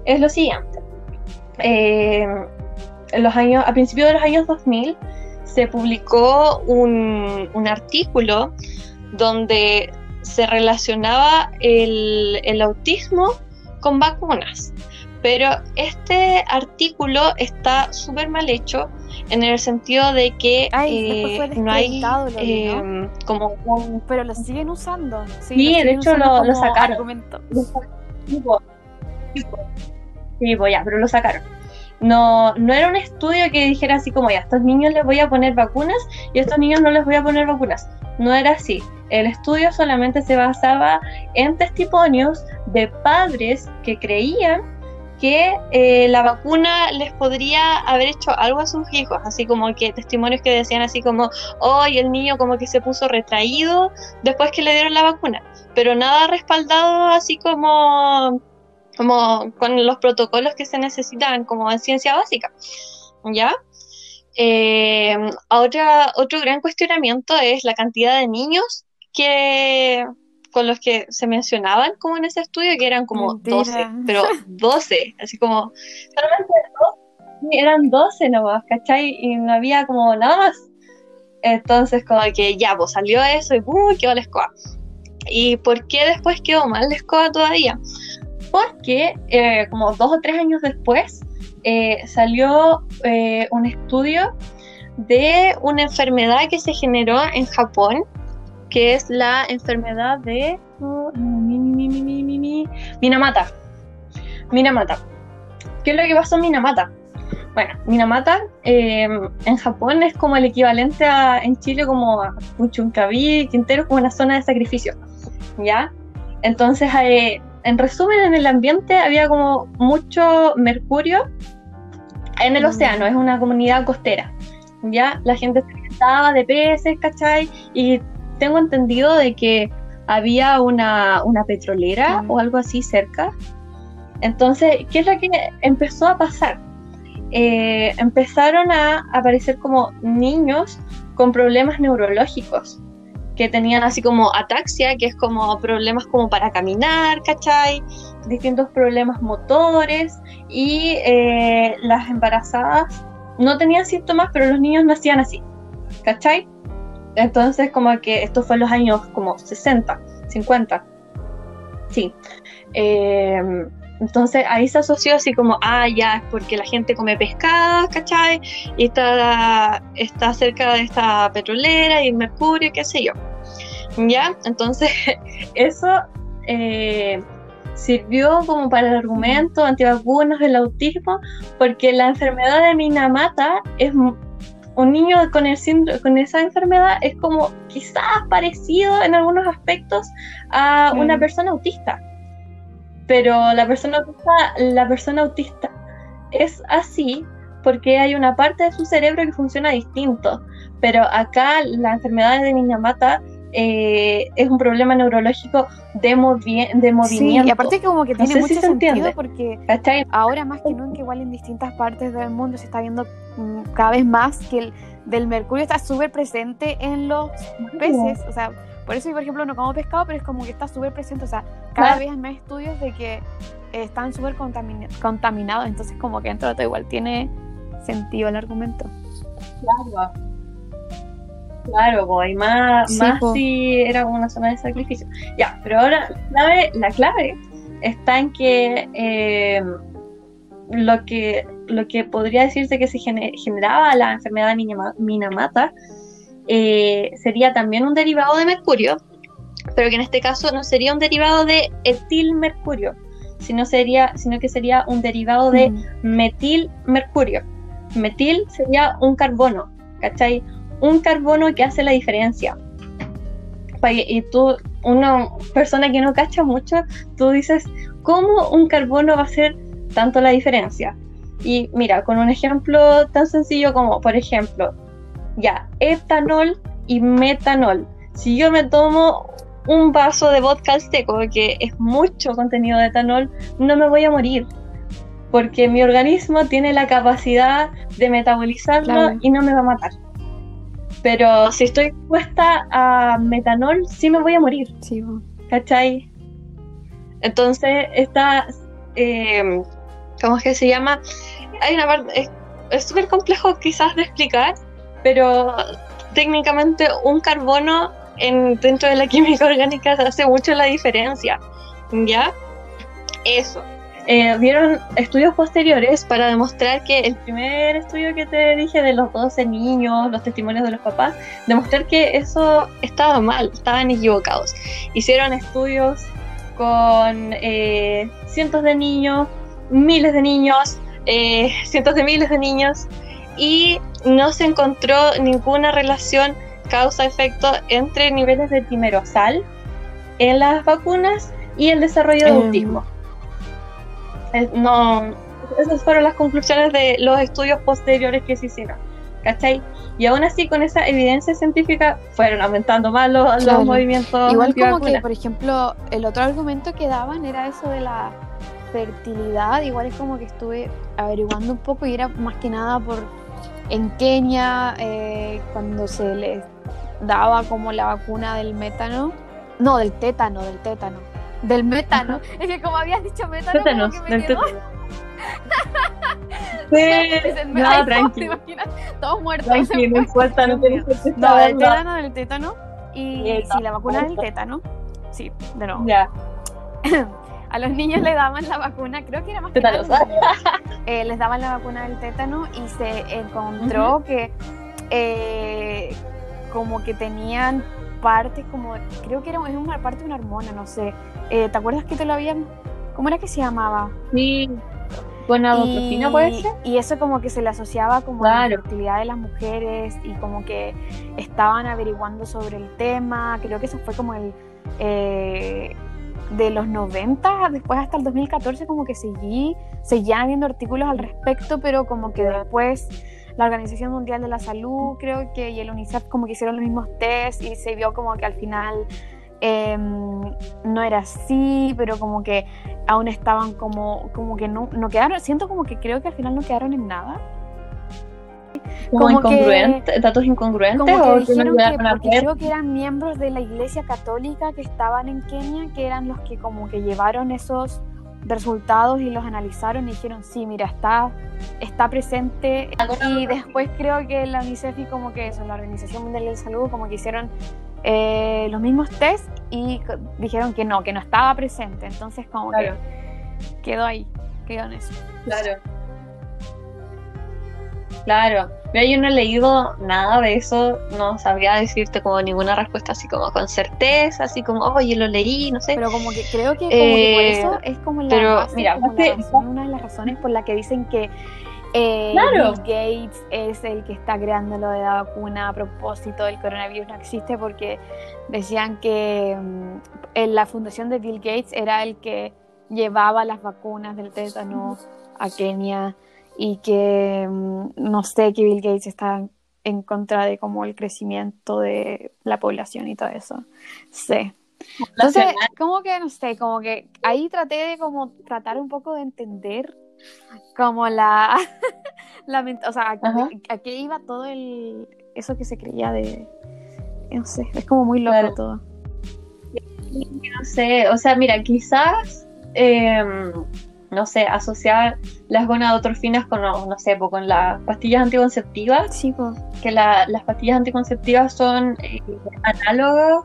es lo siguiente. Eh, en los años, a principios de los años 2000 se publicó un, artículo donde se relacionaba el, el autismo con vacunas. Pero este artículo está súper mal hecho en el sentido de que Ay, eh, no hay eh, como un Pero lo siguen usando. Sí, lo de hecho lo- lo sacaron. argumento. tipo, tipo, ya, pero lo sacaron. No, no era un estudio que dijera así como ya, a estos niños les voy a poner vacunas y a estos niños no les voy a poner vacunas. No era así. El estudio solamente se basaba en testimonios de padres que creían que eh, la vacuna les podría haber hecho algo a sus hijos, así como que testimonios que decían así como, hoy el niño como que se puso retraído después que le dieron la vacuna, pero nada respaldado así como, como con los protocolos que se necesitan como en ciencia básica, ¿ya? Eh, otro gran cuestionamiento es la cantidad de niños que con los que se mencionaban como en ese estudio, que eran como Mentira. 12, pero [laughs] 12, así como solamente dos, eran 12 nomás, ¿cachai? Y no había como nada más. Entonces, como que ya, pues salió eso y ¡pum! quedó la escoba. ¿Y por qué después quedó mal la escoba todavía? Porque eh, como dos o tres años después eh, salió eh, un estudio de una enfermedad que se generó en Japón, que es la enfermedad de oh, mi, mi, mi, mi, mi, mi, Minamata. Minamata. ¿Qué es lo que pasó en Minamata? Bueno, Minamata eh, en Japón es como el equivalente a, en Chile como a Puchuncaví, Quintero, como una zona de sacrificio, ¿ya? Entonces, eh, en resumen, en el ambiente había como mucho mercurio en el Mm. océano, es una comunidad costera, ¿ya? La gente se alimentaba de peces, ¿cachai? Y tengo entendido de que había una, una petrolera Mm. o algo así cerca. Entonces, ¿qué es lo que empezó a pasar? Eh, empezaron a aparecer como niños con problemas neurológicos que tenían así como ataxia, que es como problemas como para caminar, ¿cachai? Distintos problemas motores y eh, las embarazadas no tenían síntomas, pero los niños nacían así, ¿cachai? Entonces como que esto fue en los años como 60, 50, sí. Eh, entonces ahí se asoció así como, ah, ya, es porque la gente come pescado, ¿cachai? Y está, está cerca de esta petrolera y mercurio, qué sé yo. ¿Ya? Entonces [laughs] eso eh, sirvió como para el argumento antivacunas del autismo, porque la enfermedad de Minamata es un niño con, el con esa enfermedad es como quizás parecido en algunos aspectos a una Mm. persona autista. Pero la persona autista, la persona autista es así porque hay una parte de su cerebro que funciona distinto. Pero acá la enfermedad de Minamata eh, es un problema neurológico de, movi- de Sí, movimiento. y aparte como que No tiene sé mucho si se sentido entiende. porque ¿cachai? ahora más que nunca igual en distintas partes del mundo se está viendo cada vez más que el del mercurio está súper presente en los peces, o sea, por eso yo por ejemplo no como pescado, pero es como que está súper presente, o sea, cada Claro. vez hay más estudios de que están súper contaminados, entonces como que dentro de todo igual tiene sentido el argumento. Claro. Claro, pues, y más, más si era una zona de sacrificio. Ya, pero ahora la clave, la clave está en que eh, lo que lo que podría decirse que se generaba la enfermedad de Minamata eh, sería también un derivado de mercurio, pero que en este caso no sería un derivado de etilmercurio, sino, sería, sino que sería un derivado de metilmercurio. Metil sería un carbono, ¿cachai? Un carbono que hace la diferencia. Y tú, una persona que no cacha mucho, tú dices, ¿cómo un carbono va a hacer tanto la diferencia? Y mira, con un ejemplo tan sencillo como, por ejemplo, ya, etanol y metanol. Si yo me tomo un vaso de vodka seco, que es mucho contenido de etanol, no me voy a morir. Porque mi organismo tiene la capacidad de metabolizarlo y no me va a matar. Pero si estoy expuesta a metanol, sí me voy a morir. Sí, ¿Cachai? Entonces, esta. Eh, ¿Cómo es que se llama? Hay una parte. Es súper complejo quizás de explicar, pero técnicamente un carbono en, dentro de la química orgánica hace mucho la diferencia. ¿Ya? Eso. Eh, vieron estudios posteriores para demostrar que el primer estudio que te dije de los 12 niños, los testimonios de los papás, demostrar que eso estaba mal, estaban equivocados. Hicieron estudios con eh, cientos de niños, miles de niños, eh, cientos de miles de niños, y no se encontró ninguna relación causa-efecto entre niveles de timerosal en las vacunas y el desarrollo de em. autismo. no, esas fueron las conclusiones de los estudios posteriores que se hicieron. ¿Cachai? Y aún así, con esa evidencia científica, fueron aumentando más los, movimientos. Igual como que, por ejemplo, el otro argumento que daban era eso de la fertilidad. Igual es como que estuve averiguando un poco y era más que nada por en Kenia, eh, cuando se les daba como la vacuna del métano, no, del tétano, del tétano, del métano. Es que como habías dicho métano, Tétanos, como que me quedó... [laughs] Sí, no, tranquilo. Todos muertos. Tranquilo, no importa, no te No, del tétano, del tétano. Y sí, la vacuna del tétano. Sí, de nuevo. Ya. [coughs] a los niños le daban la vacuna, creo que era más que eh, les daban la vacuna del tétano y se encontró que eh, como que tenían partes como, creo que era es una parte de una hormona, no sé. Eh, ¿Te acuerdas que te lo habían, cómo era que se llamaba? Sí, gonadotrofina puede ser. Y eso como que se le asociaba como a la fertilidad de las mujeres y como que estaban averiguando sobre el tema, creo que eso fue como el... Eh, de los 90, después hasta el 2014 como que seguí, seguían habiendo artículos al respecto, pero como que después la Organización Mundial de la Salud, creo que, y el UNICEF como que hicieron los mismos test y se vio como que al final em, no era así, pero como que aún estaban como, como que no, no quedaron, siento como que creo que al final no quedaron en nada como, incongruentes, datos incongruentes como que dijeron que, creo que eran miembros de la iglesia católica que estaban en Kenia que eran los que como que llevaron esos resultados y los analizaron y dijeron sí mira está está presente y después creo que la UNICEF y como que eso la Organización Mundial de la Salud como que hicieron eh, los mismos test y dijeron que no que no estaba presente. Entonces como que quedó ahí quedó en eso. Claro Claro, yo no he leído nada de eso, no sabría decirte como ninguna respuesta así como con certeza, así como, oye, lo leí, no sé. Pero como que creo que, como que por eso es como la, mira, una de las razones por la que dicen que eh, Bill Gates es el que está creando lo de la vacuna a propósito del coronavirus, no existe porque decían que mm, en la fundación de Bill Gates era el que llevaba las vacunas del tétano a Kenia y que mm, no sé que Bill Gates está en contra de como el crecimiento de la población y todo eso. Sí. Entonces, como que no sé, como que ahí traté de como tratar un poco de entender como la, [laughs] o sea, a, qué iba todo el eso que se creía de no sé, es como muy loco todo. No sé, o sea, mira, quizás em, no sé, asociar las gonadotrofinas con, no, sé, con las pastillas anticonceptivas. Sí, Que las pastillas anticonceptivas son eh, análogas,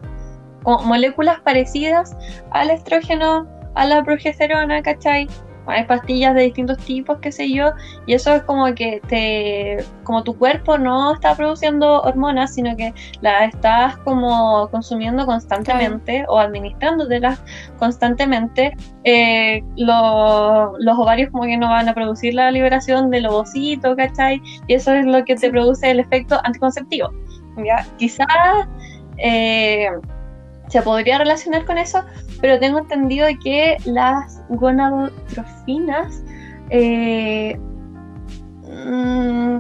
o moléculas parecidas al estrógeno, a la progesterona, ¿cachai? Hay pastillas de distintos tipos, qué sé yo, y eso es como que te, como tu cuerpo no está produciendo hormonas, sino que las estás como consumiendo constantemente o administrándotelas constantemente, eh, los ovarios como que no van a producir la liberación del ovocito, ¿cachai? Y eso es lo que te produce el efecto anticonceptivo. ¿ya? Quizás... Eh, se podría relacionar con eso, pero tengo entendido que las gonadotrofinas eh, mm,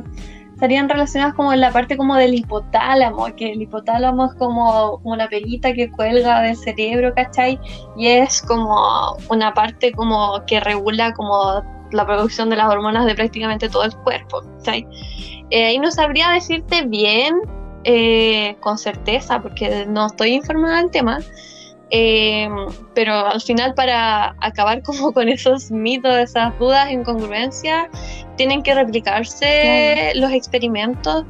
estarían relacionadas como en la parte como del hipotálamo, que el hipotálamo es como, una perita que cuelga del cerebro, ¿cachai? Y es como una parte como que regula como la producción de las hormonas de prácticamente todo el cuerpo, ¿cachai? Eh, ahí no sabría decirte bien eh, con certeza, porque no estoy informada del tema, eh, pero al final para acabar [laughs] como con esos mitos, esas dudas, incongruencias, tienen que replicarse los experimentos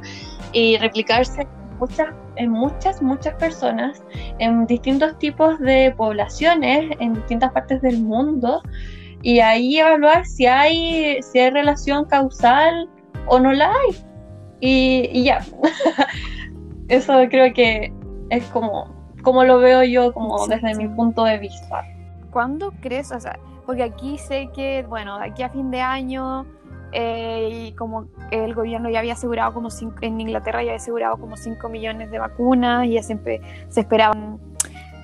y replicarse muchas, en muchas, muchas personas, en distintos tipos de poblaciones, en distintas partes del mundo, y ahí evaluar si hay, si hay relación causal o no la hay. Y, y ya. [laughs] Eso creo que es como, como lo veo yo, como desde mi punto de vista. ¿Cuándo crees? O sea, porque aquí sé que, bueno, aquí a fin de año, eh, y como el gobierno ya había asegurado como cinco, en Inglaterra ya había asegurado como 5 millones de vacunas y ya se, se esperaban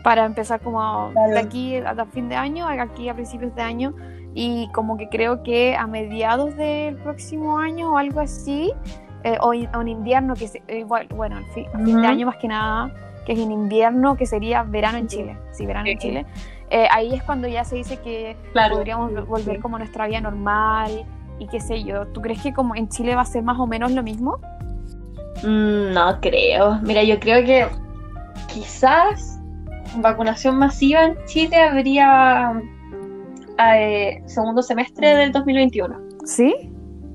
para empezar como de aquí a fin de año, aquí a principios de año, y como que creo que a mediados del próximo año o algo así, eh, o, en invierno, que igual, bueno, al fin, de año más que nada, que es en invierno, que sería verano en Chile, sí, verano en Chile. Eh, ahí es cuando ya se dice que podríamos volver como nuestra vida normal y qué sé yo. ¿Tú crees que como en Chile va a ser más o menos lo mismo? Mm, no creo. Mira, yo creo que quizás vacunación masiva en Chile habría eh, segundo semestre del 2021. ¿Sí?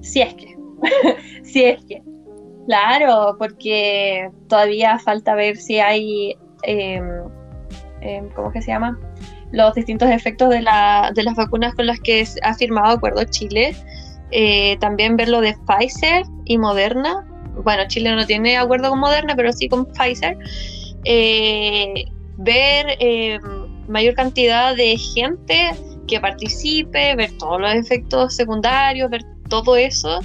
Sí es que. [laughs] sí, es que. Claro, porque todavía falta ver si hay. Eh, ¿Cómo que se llama? Los distintos efectos de, la, de las vacunas con las que ha firmado acuerdo Chile. Eh, también ver lo de Pfizer y Moderna. Bueno, Chile no tiene acuerdo con Moderna, pero sí con Pfizer. Eh, ver mayor cantidad de gente que participe, ver todos los efectos secundarios, ver todo eso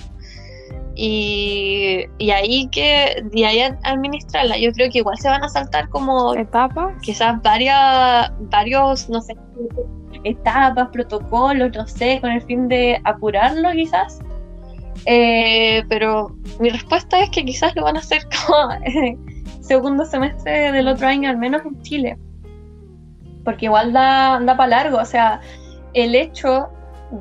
y, y ahí que y ahí administrarla. Yo creo que igual se van a saltar como etapas, quizás varias, varios, no sé, etapas, protocolos, no sé, con el fin de apurarlo quizás. Eh, pero mi respuesta es que quizás lo van a hacer como [laughs] segundo semestre del otro año, al menos en Chile. Porque igual da, da para largo, o sea, el hecho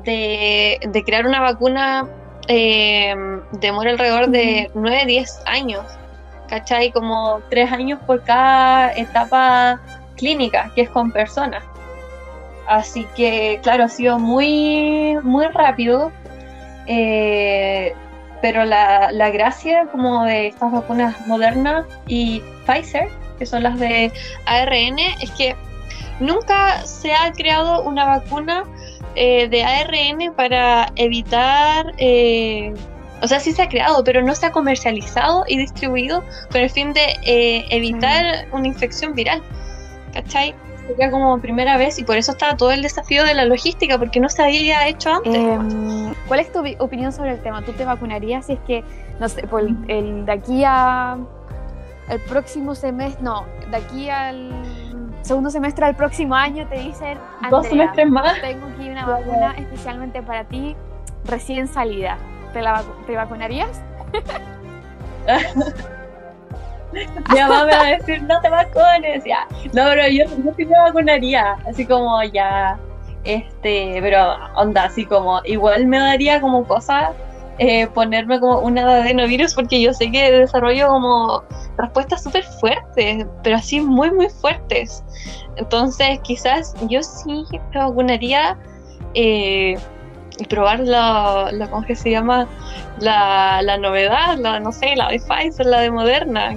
de, de crear una vacuna eh, demora alrededor de 9, 10 años, ¿cachai? Como 3 años por cada etapa clínica, que es con personas. Así que, claro, ha sido muy, muy rápido. Eh, pero la, la, gracia como de estas vacunas modernas y Pfizer, que son las de ARN, es que nunca se ha creado una vacuna eh, de ARN para evitar, eh, o sea, sí se ha creado, pero no se ha comercializado y distribuido con el fin de eh, evitar una infección viral. ¿Cachai? Sería como primera vez y por eso está todo el desafío de la logística, porque no se había hecho antes. Em, ¿Cuál es tu opinión sobre el tema? ¿Tú te vacunarías si es que, no sé, por el, de aquí a el próximo semestre, no, de aquí al segundo semestre del próximo año te dicen, dos semestres más. Tengo aquí una vacuna especialmente para ti, recién salida. ¿Te, la te vacunarías? [laughs] Me va a decir, no te vacunes, ya. No, pero yo, yo sí me vacunaría, así como ya, este, pero onda, así como, igual me daría como cosas eh, ponerme como un adenovirus porque yo sé que desarrollo como respuestas súper fuertes, pero así muy, muy fuertes. Entonces, quizás yo sí me vacunaría eh, probar la, la, ¿cómo que se llama? La, la novedad, la, no sé, la de Pfizer, la de Moderna.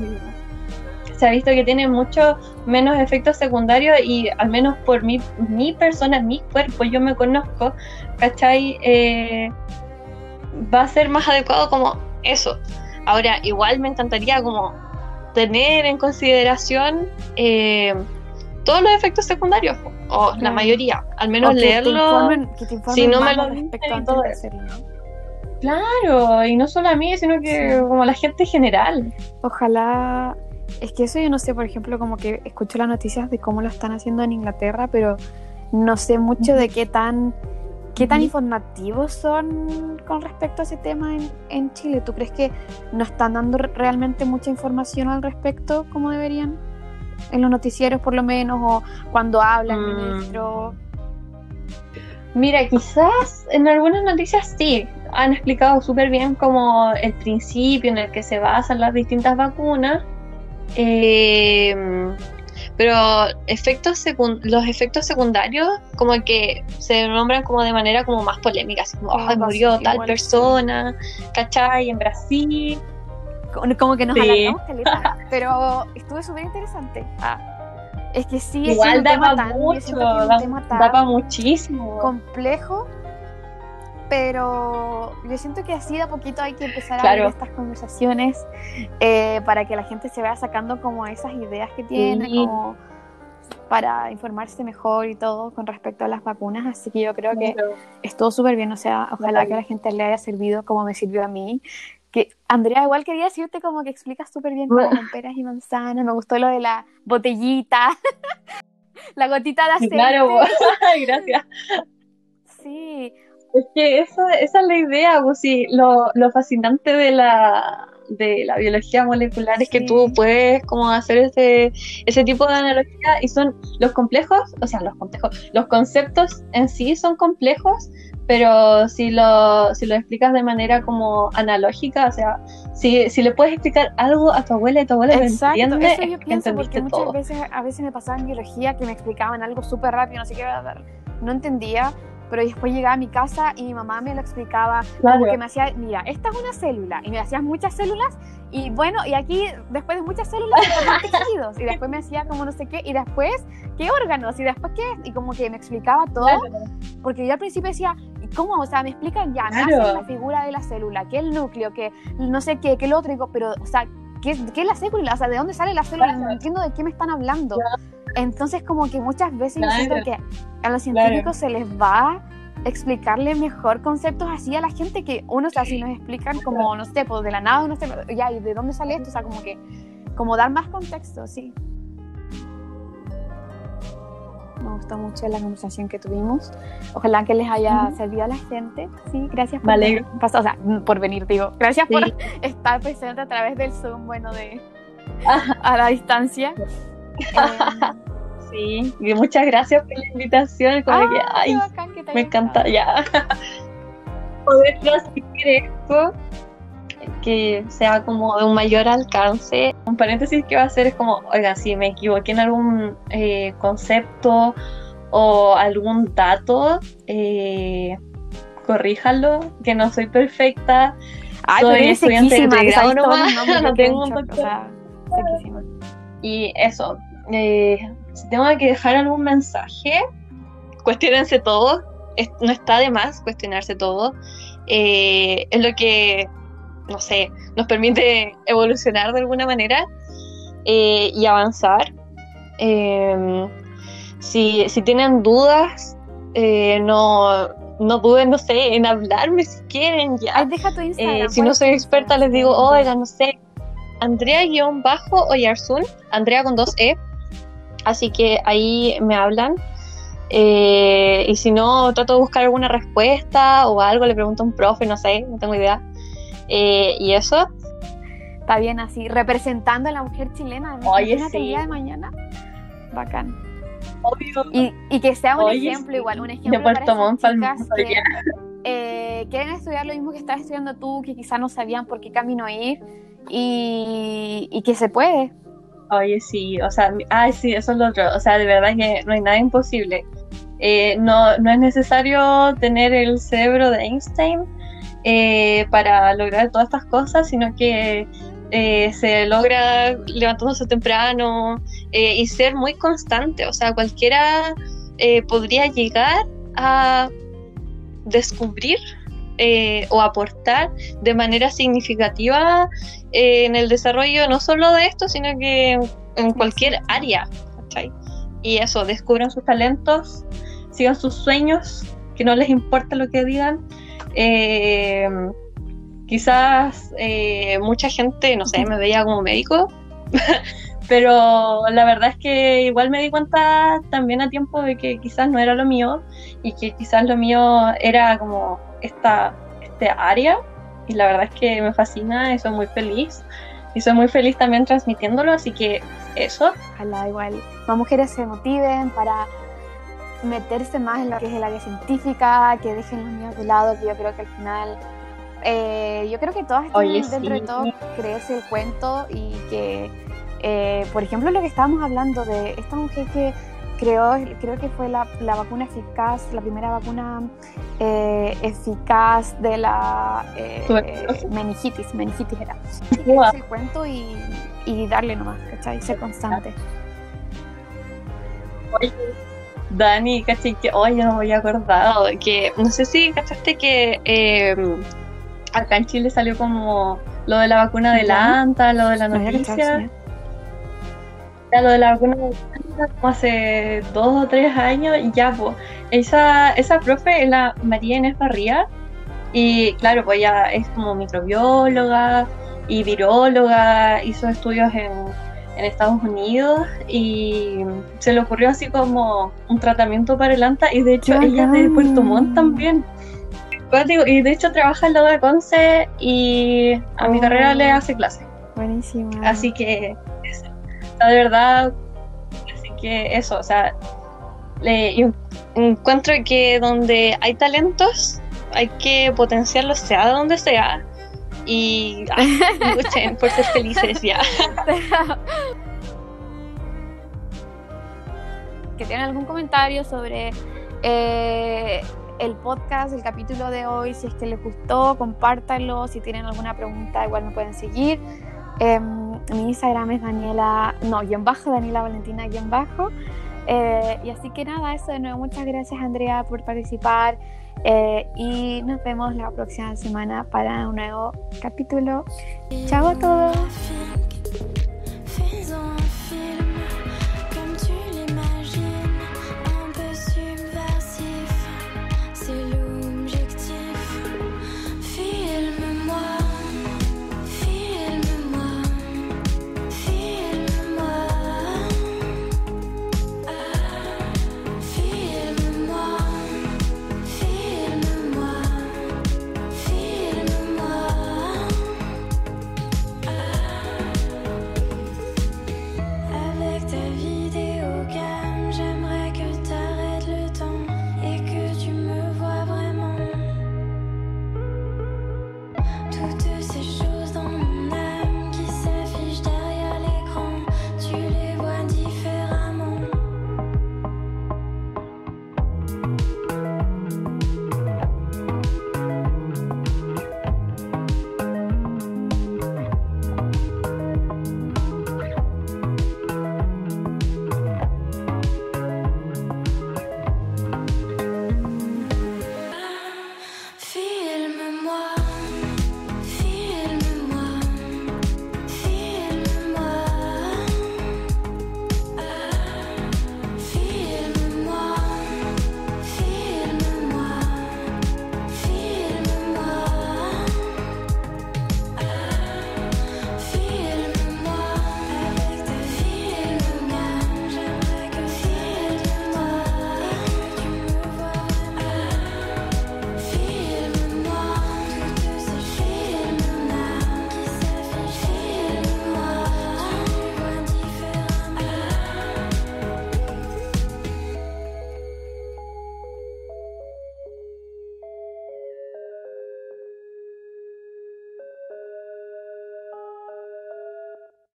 Se ha visto que tiene mucho menos efectos secundarios y al menos por mi, mi persona, mi cuerpo, yo me conozco, ¿cachai? Eh, va a ser más adecuado como eso. Ahora, igual me encantaría como tener en consideración eh, todos los efectos secundarios, o la mayoría, al menos leerlo. si no me lo Claro, y no solo a mí, sino que como a la gente en general. Ojalá, es que eso yo no sé, por ejemplo, como que escucho las noticias de cómo lo están haciendo en Inglaterra, pero no sé mucho de qué tan ¿Qué tan informativos son con respecto a ese tema en, en, Chile? ¿Tú crees que no están dando realmente mucha información al respecto como deberían? En los noticieros por lo menos, o cuando hablan el mm. ministro. Mira, quizás en algunas noticias sí, han explicado súper bien como el principio en el que se basan las distintas vacunas. Eh, pero efectos los efectos secundarios como que se nombran como de manera como más polémica, así como, ay, murió tal persona, ¿cachai? En Brasil. Como que nos sí. pero estuvo súper interesante. Ah. Es que sí, Igual daba mucho, daba muchísimo. Complejo, pero yo siento que así de a poquito hay que empezar a abrir estas conversaciones eh, para que la gente se vaya sacando como esas ideas que tiene, como para informarse mejor y todo con respecto a las vacunas. Así que yo creo que estuvo súper bien, o sea, ojalá que a la gente le haya servido como me sirvió a mí. Que Andrea, igual quería decirte como que explicas súper bien con peras y manzanas, me gustó lo de la botellita, [laughs] la gotita de aceite. Claro, [laughs] gracias. Sí, es que esa, esa es la idea, pues sí, lo, lo fascinante de la, de la biología molecular es que tú puedes como hacer ese, ese tipo de analogía y son los complejos, o sea, los complejos, los conceptos en sí son complejos, pero si lo, si lo explicas de manera como analógica, o sea, si, si le puedes explicar algo a tu abuela y tu abuela Exacto, entiende, eso yo pienso porque muchas veces a veces me pasaba en biología que me explicaban algo súper rápido, no sé qué, no entendía pero después llegaba a mi casa y mi mamá me lo explicaba, como que me hacía, mira, esta es una célula, y me hacías muchas células, y bueno, y aquí después de muchas células tejidos, y después me hacía como no sé qué, y después, ¿qué órganos? Y después, ¿qué? Y como que me explicaba todo, porque yo al principio decía, ¿cómo? O sea, me explican ya, me hacen la figura de la célula, qué el núcleo, que no sé qué, qué el otro, pero, o sea, ¿qué, ¿qué, es la célula? O sea, ¿de dónde sale la célula? No entiendo de qué me están hablando. Entonces, como que muchas veces yo siento que a los científicos se les va explicarle mejor conceptos así a la gente que uno, o sea, si nos explican como, no sé, pues de la nada, no sé, ya, ¿y de dónde sale esto? O sea, como que, como dar más contexto, sí. Me gustó mucho la conversación que tuvimos. Ojalá que les haya servido a la gente. Sí, gracias por, vale. o sea, por venir, digo. Gracias por [laughs] estar presente a través del Zoom, bueno, de a la distancia. [laughs] Sí, y muchas gracias por la invitación. Como que, ay, me encanta ya. [laughs] Poder transmitir esto, que sea como de un mayor alcance. Un paréntesis que va a hacer es como, oiga, si me equivoqué en algún eh, concepto o algún dato, eh, corríjalo, que no soy perfecta. Ay, soy pero estudiante de grado no [laughs] tengo un y eso, eh, si tengo que dejar algún mensaje, cuestionense todo. no está de más cuestionarse todo. Eh, es lo que, no sé, nos permite evolucionar de alguna manera eh, y avanzar. Em, si, tienen dudas, eh, no, no duden, no sé, en hablarme si quieren ya. deja tu Instagram, si no soy experta, les digo, oiga, no sé, Andrea-Oyarsun, Andrea con dos E, así que ahí me hablan. Eh, y si no, trato de buscar alguna respuesta o algo, le pregunto a un profe, no sé, no tengo idea. Eh, y eso. Está bien así, representando a la mujer chilena. Oye, sí. día de mañana. Bacán. Obvio. Y, y que sea un ejemplo igual, un ejemplo de Puerto Montt que, eh, quieren estudiar lo mismo que estás estudiando tú, que quizás no sabían por qué camino ir y, y que se puede. Oye, sí, o sea, ay, sí, eso es lo otro. O sea, de verdad que no hay nada imposible. Eh, no, no es necesario tener el cerebro de Einstein eh, para lograr todas estas cosas, sino que eh, se logra levantándose temprano y ser muy constante. O sea, cualquiera podría llegar a descubrir o aportar de manera significativa en el desarrollo no solo de esto, sino que en, cualquier área. Y eso, descubran sus talentos, sigan sus sueños, que no les importa lo que digan. Eh, quizás mucha gente, no sé, me veía como médico, [laughs] pero la verdad es que igual me di cuenta también a tiempo de que quizás no era lo mío y que quizás lo mío era como esta, este área y la verdad es que me fascina y soy muy feliz y soy muy feliz también transmitiéndolo, así que eso. Ojalá igual más mujeres se motiven para meterse más en lo que es el área científica, que dejen los niños de lado, que yo creo que al final, eh, yo creo que todas están dentro de todo creerse el cuento y que, eh, por ejemplo, lo que estábamos hablando de esta mujer que creó, creo que fue la, la vacuna eficaz, la primera vacuna eh, eficaz de la meningitis, meningitis era. el cuento y, y darle nomás, ¿cachai? Ser constante. Dani, ¿cachai? Que hoy no me había acordado. Que no sé si cachaste que em, acá en Chile salió como lo de la vacuna de la ANTA, lo de la noticia. Ya, lo de la vacuna de la ANTA como hace dos o tres años y ya, pues. Esa, esa profe es la María Inés Barría. Y claro, pues ella es como microbióloga y viróloga, hizo estudios en en Estados Unidos y se le ocurrió así como un tratamiento para el ANTA y de hecho ella es de Puerto Montt también. Y de hecho trabaja en la de Conce y a mi carrera le hace clase. Buenísimo. Así que, de verdad, así que eso, o sea, le, encuentro que donde hay talentos hay que potenciarlos sea de donde sea y luchen [laughs] por ser felices ya. que tienen algún comentario sobre eh, el podcast, el capítulo de hoy, si es que les gustó, compártanlo, si tienen alguna pregunta igual me pueden seguir. Em, mi Instagram es Daniela, no, guion bajo, Daniela Valentina, guion bajo. Eh, y así que nada, eso de nuevo, muchas gracias Andrea por participar. Eh, y nos vemos la próxima semana para un nuevo capítulo. Chao a todos.